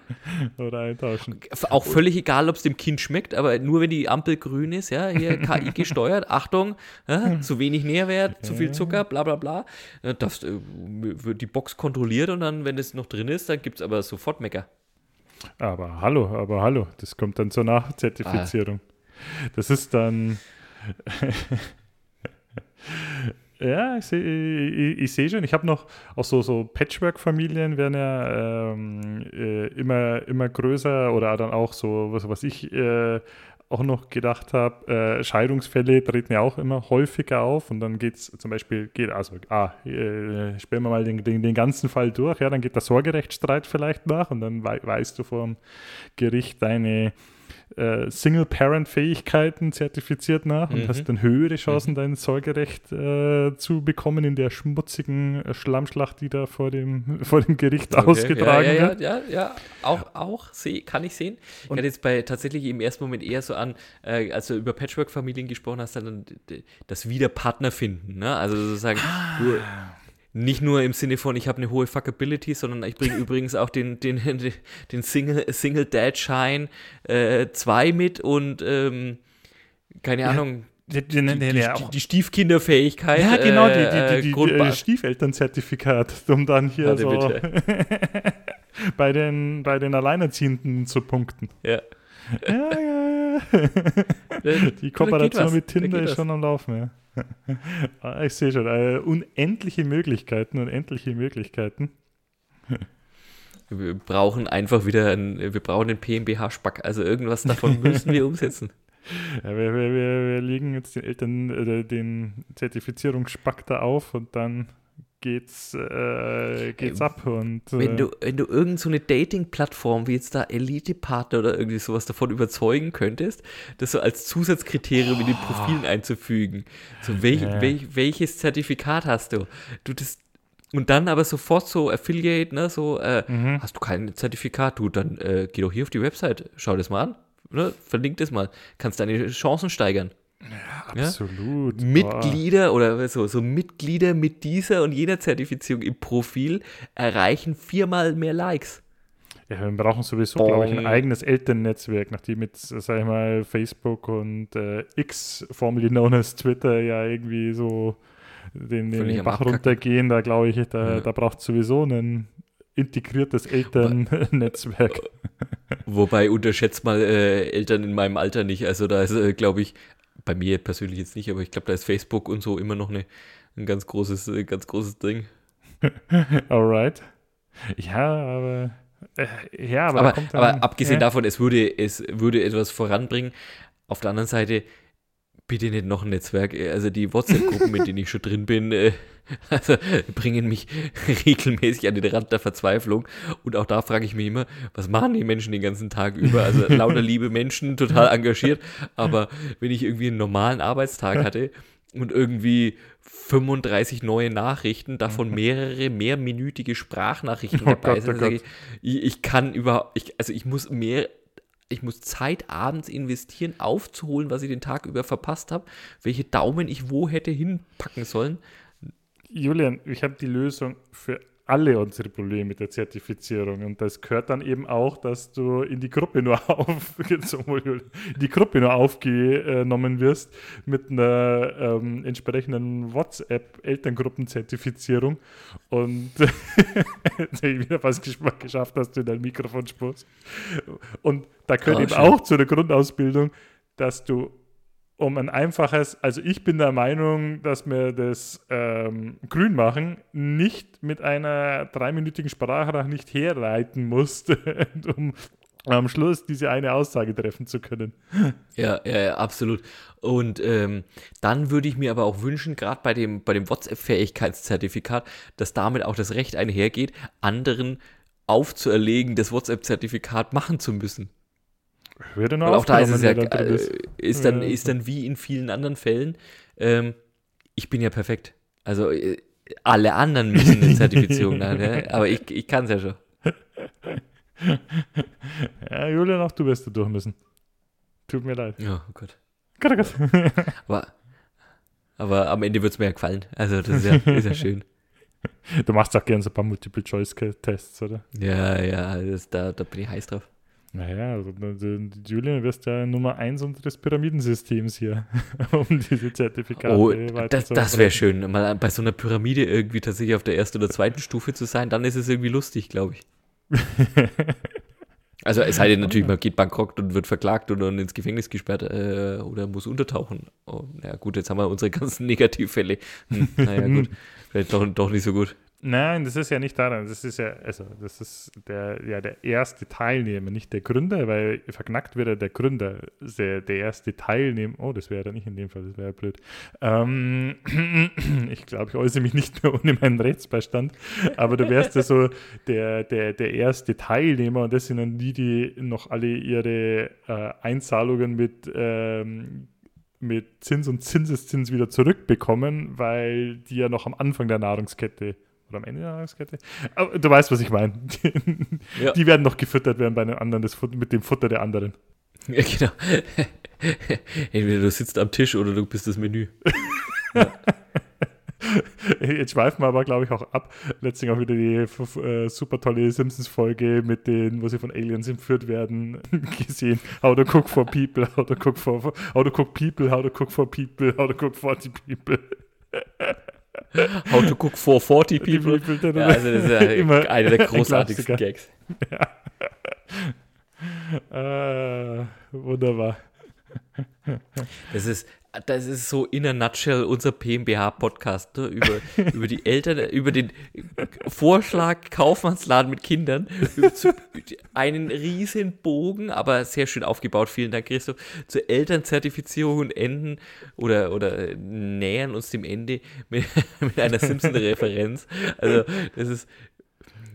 Oder eintauschen. Auch völlig egal, ob es dem Kind schmeckt, aber nur wenn die Ampel grün ist, ja, hier KI gesteuert, Achtung, ja, zu wenig Nährwert, zu viel Zucker, bla bla bla. Das äh, wird die Box kontrolliert und dann, wenn es noch drin ist, dann gibt es aber sofort Mecker. Aber hallo, aber hallo, das kommt dann zur Nachzertifizierung. Ah. Das ist dann. Ja, ich sehe ich, ich seh schon. Ich habe noch auch so, so Patchwork-Familien werden ja ähm, äh, immer, immer größer oder dann auch so, was, was ich äh, auch noch gedacht habe, äh, Scheidungsfälle treten ja auch immer häufiger auf und dann geht es zum Beispiel, geht, also, ah, äh, spielen wir mal den, den, den, ganzen Fall durch, ja, dann geht der Sorgerechtsstreit vielleicht nach und dann wei weißt du vom Gericht deine äh, Single-Parent-Fähigkeiten zertifiziert nach und mhm. hast dann höhere Chancen, mhm. dein Sorgerecht äh, zu bekommen in der schmutzigen äh, Schlammschlacht, die da vor dem, vor dem Gericht okay. ausgetragen ja, ja, wird. Ja, ja, ja, auch, auch seh, kann ich sehen. Ich und hatte jetzt bei tatsächlich im ersten Moment eher so an, äh, als du über Patchwork-Familien gesprochen hast, dann das wieder Partner finden. Ne? Also sozusagen, ah. du, nicht nur im Sinne von, ich habe eine hohe Fuckability, sondern ich bringe übrigens auch den, den, den Single, Single Dad Shine 2 äh, mit und ähm, keine ja. Ahnung. Die, die, die, die, Stiefkinderfähigkeit. Ja, genau, die, die, die, äh, Stiefelternzertifikat, um dann hier Warte, so bei, den, bei den Alleinerziehenden zu punkten. Ja. Ja, ja, ja. Die Kooperation mit Tinder ist schon am Laufen, ja. Ich sehe schon, äh, unendliche Möglichkeiten, unendliche Möglichkeiten. Wir brauchen einfach wieder einen, wir brauchen den PMBH-Spack, also irgendwas davon müssen wir umsetzen. Ja, wir, wir, wir, legen jetzt den Eltern äh, den Zertifizierungsspack da auf und dann geht's, äh, geht's ab. Und, wenn, du, wenn du irgend so eine Dating-Plattform wie jetzt da Elite-Partner oder irgendwie sowas davon überzeugen könntest, das so als Zusatzkriterium oh. in den Profilen einzufügen. So, welch, ja. welch, welches Zertifikat hast du? Du das und dann aber sofort so Affiliate, ne, so, äh, mhm. hast du kein Zertifikat, du, dann äh, geh doch hier auf die Website, schau das mal an, ne, verlink das mal, kannst deine Chancen steigern. Ja, absolut. Ja? Mitglieder oder so, so Mitglieder mit dieser und jener Zertifizierung im Profil erreichen viermal mehr Likes. Ja, wir brauchen sowieso, glaube ich, ein eigenes Elternnetzwerk, nachdem mit, sag ich mal, Facebook und äh, X, formerly known as Twitter, ja irgendwie so den, den Bach runtergehen. Da glaube ich, da, ja. da braucht es sowieso ein integriertes Elternnetzwerk. Wobei unterschätzt mal äh, Eltern in meinem Alter nicht. Also da ist, äh, glaube ich, bei mir persönlich jetzt nicht, aber ich glaube, da ist Facebook und so immer noch eine, ein ganz großes, äh, ganz großes Ding. Alright. Ja, aber. Äh, ja, aber, aber, aber abgesehen ja. davon, es würde, es würde etwas voranbringen. Auf der anderen Seite, bitte nicht noch ein Netzwerk. Also die WhatsApp-Gruppen, mit denen ich schon drin bin, äh, also bringen mich regelmäßig an den Rand der Verzweiflung. Und auch da frage ich mich immer, was machen die Menschen den ganzen Tag über? Also lauter liebe Menschen, total engagiert. Aber wenn ich irgendwie einen normalen Arbeitstag hatte und irgendwie 35 neue Nachrichten, davon mehrere mehrminütige Sprachnachrichten oh dabei sind, oh ich, ich, kann überhaupt, ich, also ich muss mehr ich muss Zeit abends investieren, aufzuholen, was ich den Tag über verpasst habe, welche Daumen ich wo hätte hinpacken sollen. Julian, ich habe die Lösung für alle unsere Probleme mit der Zertifizierung. Und das gehört dann eben auch, dass du in die Gruppe nur auf, die Gruppe nur aufgenommen wirst mit einer ähm, entsprechenden WhatsApp-Elterngruppen-Zertifizierung. Und ich wieder fast geschafft, dass du in dein Mikrofon spurst. Und da gehört oh, eben schön. auch zu der Grundausbildung, dass du um ein einfaches, also ich bin der Meinung, dass wir das ähm, grün machen, nicht mit einer dreiminütigen Sprache nicht herleiten musst, um am Schluss diese eine Aussage treffen zu können. Ja, ja, ja absolut. Und ähm, dann würde ich mir aber auch wünschen, gerade bei dem, bei dem WhatsApp-Fähigkeitszertifikat, dass damit auch das Recht einhergeht, anderen aufzuerlegen, das WhatsApp-Zertifikat machen zu müssen. Würde noch auch da ist es ja, äh, ist, dann, ja. ist dann wie in vielen anderen Fällen, ähm, ich bin ja perfekt. Also äh, alle anderen müssen eine Zertifizierung haben, ja? aber ich, ich kann es ja schon. ja, Julian, auch du wirst da durch müssen. Tut mir leid. Ja, oh Gott. Gott, oh Gott. aber, aber am Ende wird es mir ja gefallen. Also, das ist ja, ist ja schön. Du machst auch gerne so ein paar Multiple-Choice-Tests, oder? Ja, ja, das, da, da bin ich heiß drauf. Naja, also, Julian, du wirst ja Nummer eins unseres Pyramidensystems hier, um diese Zertifikate oh, Das, das wäre schön, mal bei so einer Pyramide irgendwie tatsächlich auf der ersten oder zweiten Stufe zu sein, dann ist es irgendwie lustig, glaube ich. also es sei denn natürlich, man geht bankrott und wird verklagt und dann ins Gefängnis gesperrt äh, oder muss untertauchen. Oh, na gut, jetzt haben wir unsere ganzen Negativfälle. Hm, naja, gut, vielleicht doch, doch nicht so gut. Nein, das ist ja nicht daran. Das ist ja, also, das ist der, ja, der erste Teilnehmer, nicht der Gründer, weil verknackt wird ja der Gründer, der, der erste Teilnehmer. Oh, das wäre ja nicht in dem Fall, das wäre ja blöd. Ähm, ich glaube, ich äußere mich nicht mehr ohne meinen Rechtsbeistand, aber du wärst ja so der, der, der erste Teilnehmer und das sind dann die, die noch alle ihre äh, Einzahlungen mit. Ähm, mit Zins und Zinseszins wieder zurückbekommen, weil die ja noch am Anfang der Nahrungskette oder am Ende der Nahrungskette. Aber du weißt, was ich meine. Ja. Die werden noch gefüttert werden bei den anderen das, mit dem Futter der anderen. Ja, genau. Entweder du sitzt am Tisch oder du bist das Menü. Ja. Jetzt schweifen wir aber, glaube ich, auch ab. Letztlich auch wieder die äh, super tolle Simpsons-Folge mit denen, wo sie von Aliens entführt werden, gesehen. How to cook for people, how to cook for, how to cook people, how to cook for people, how to cook for the people. How to cook for 40 people. people ja, also das ist ja immer einer der großartigsten Gags. Ja. Äh, wunderbar. Das ist, das ist so in a nutshell unser PMBH-Podcast ne? über, über die Eltern, über den Vorschlag Kaufmannsladen mit Kindern, einen riesen Bogen, aber sehr schön aufgebaut. Vielen Dank, Christoph. Zur Elternzertifizierung und enden oder, oder nähern uns dem Ende mit, mit einer Simpson-Referenz. Also, das ist,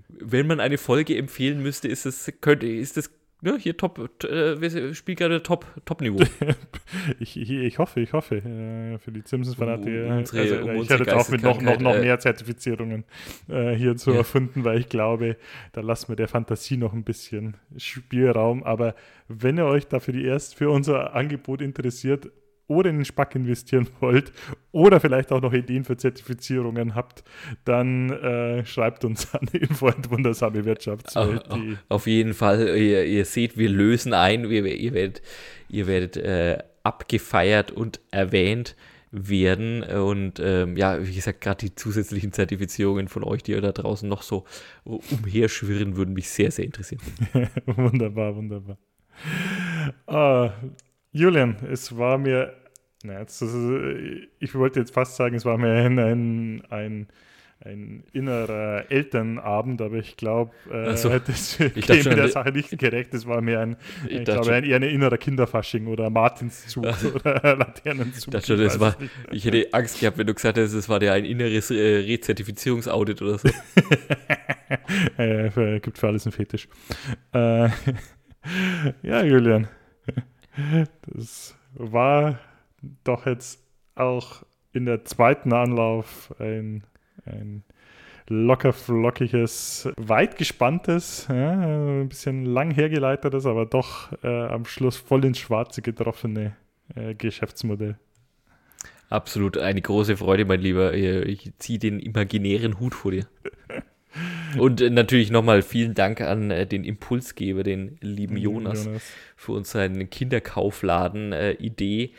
wenn man eine Folge empfehlen müsste, ist es, könnte, ist das ja, hier top, äh, wir spielen gerade top, top Niveau. ich, ich, hoffe, ich hoffe. Äh, für die Simpsons-Fanatiker. Um, also, um ich hätte auch mit noch, noch, noch mehr Zertifizierungen äh, hier zu ja. erfinden, weil ich glaube, da lassen wir der Fantasie noch ein bisschen Spielraum. Aber wenn ihr euch dafür die erst für unser Angebot interessiert, oder in den Spack investieren wollt oder vielleicht auch noch Ideen für Zertifizierungen habt, dann äh, schreibt uns an info.wundersame. Auf, auf jeden Fall, ihr, ihr, seht, wir lösen ein, ihr, ihr werdet, ihr werdet äh, abgefeiert und erwähnt werden. Und ähm, ja, wie gesagt, gerade die zusätzlichen Zertifizierungen von euch, die ihr da draußen noch so umherschwirren, würden mich sehr, sehr interessieren. wunderbar, wunderbar. Uh, Julian, es war mir, na, jetzt, ich wollte jetzt fast sagen, es war mir ein, ein, ein, ein innerer Elternabend, aber ich glaube, äh, so, das ich käme der Sache nicht gerecht. Es war mir ein, ich, ich glaube, ein, eher ein innerer Kinderfasching oder Martinszug oder Laternenzug. Ich, schon, das war, ich hätte Angst gehabt, wenn du gesagt hättest, es war dir ein inneres äh, Rezertifizierungsaudit oder so. äh, gibt für alles einen Fetisch. Äh, ja, Julian. Das war doch jetzt auch in der zweiten Anlauf ein, ein locker flockiges, weit gespanntes, ja, ein bisschen lang hergeleitetes, aber doch äh, am Schluss voll ins Schwarze getroffene äh, Geschäftsmodell. Absolut eine große Freude, mein Lieber. Ich ziehe den imaginären Hut vor dir. Und äh, natürlich nochmal vielen Dank an äh, den Impulsgeber, den lieben Jonas, Jonas. für uns seine Kinderkaufladen-Idee. Äh,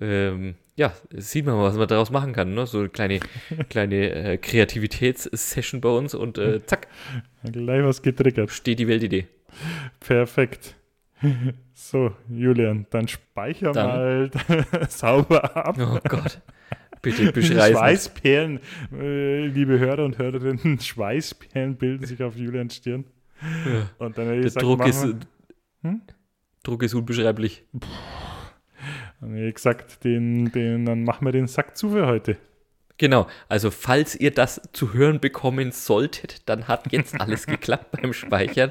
ähm, ja, sieht man mal, was man daraus machen kann. Ne? So eine kleine, kleine äh, Kreativitätssession bei uns und äh, zack. Gleich was getriggert. Steht die Weltidee. Perfekt. So, Julian, dann speicher dann. mal sauber ab. Oh Gott. Bitte beschreiben. Schweißperlen, äh, liebe Hörer und Hörerinnen, Schweißperlen bilden sich auf Julians Stirn. Ja. Und dann Der gesagt, Druck ist, Druck ist unbeschreiblich. Wie gesagt, den, den, dann machen wir den Sack zu für heute. Genau, also falls ihr das zu hören bekommen solltet, dann hat jetzt alles geklappt beim Speichern.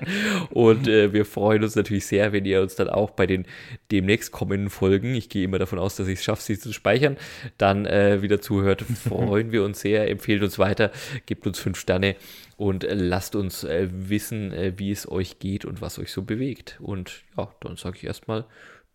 Und äh, wir freuen uns natürlich sehr, wenn ihr uns dann auch bei den demnächst kommenden Folgen, ich gehe immer davon aus, dass ich es schaffe, sie zu speichern, dann äh, wieder zuhört. Freuen wir uns sehr, empfehlt uns weiter, gebt uns fünf Sterne und äh, lasst uns äh, wissen, äh, wie es euch geht und was euch so bewegt. Und ja, dann sage ich erstmal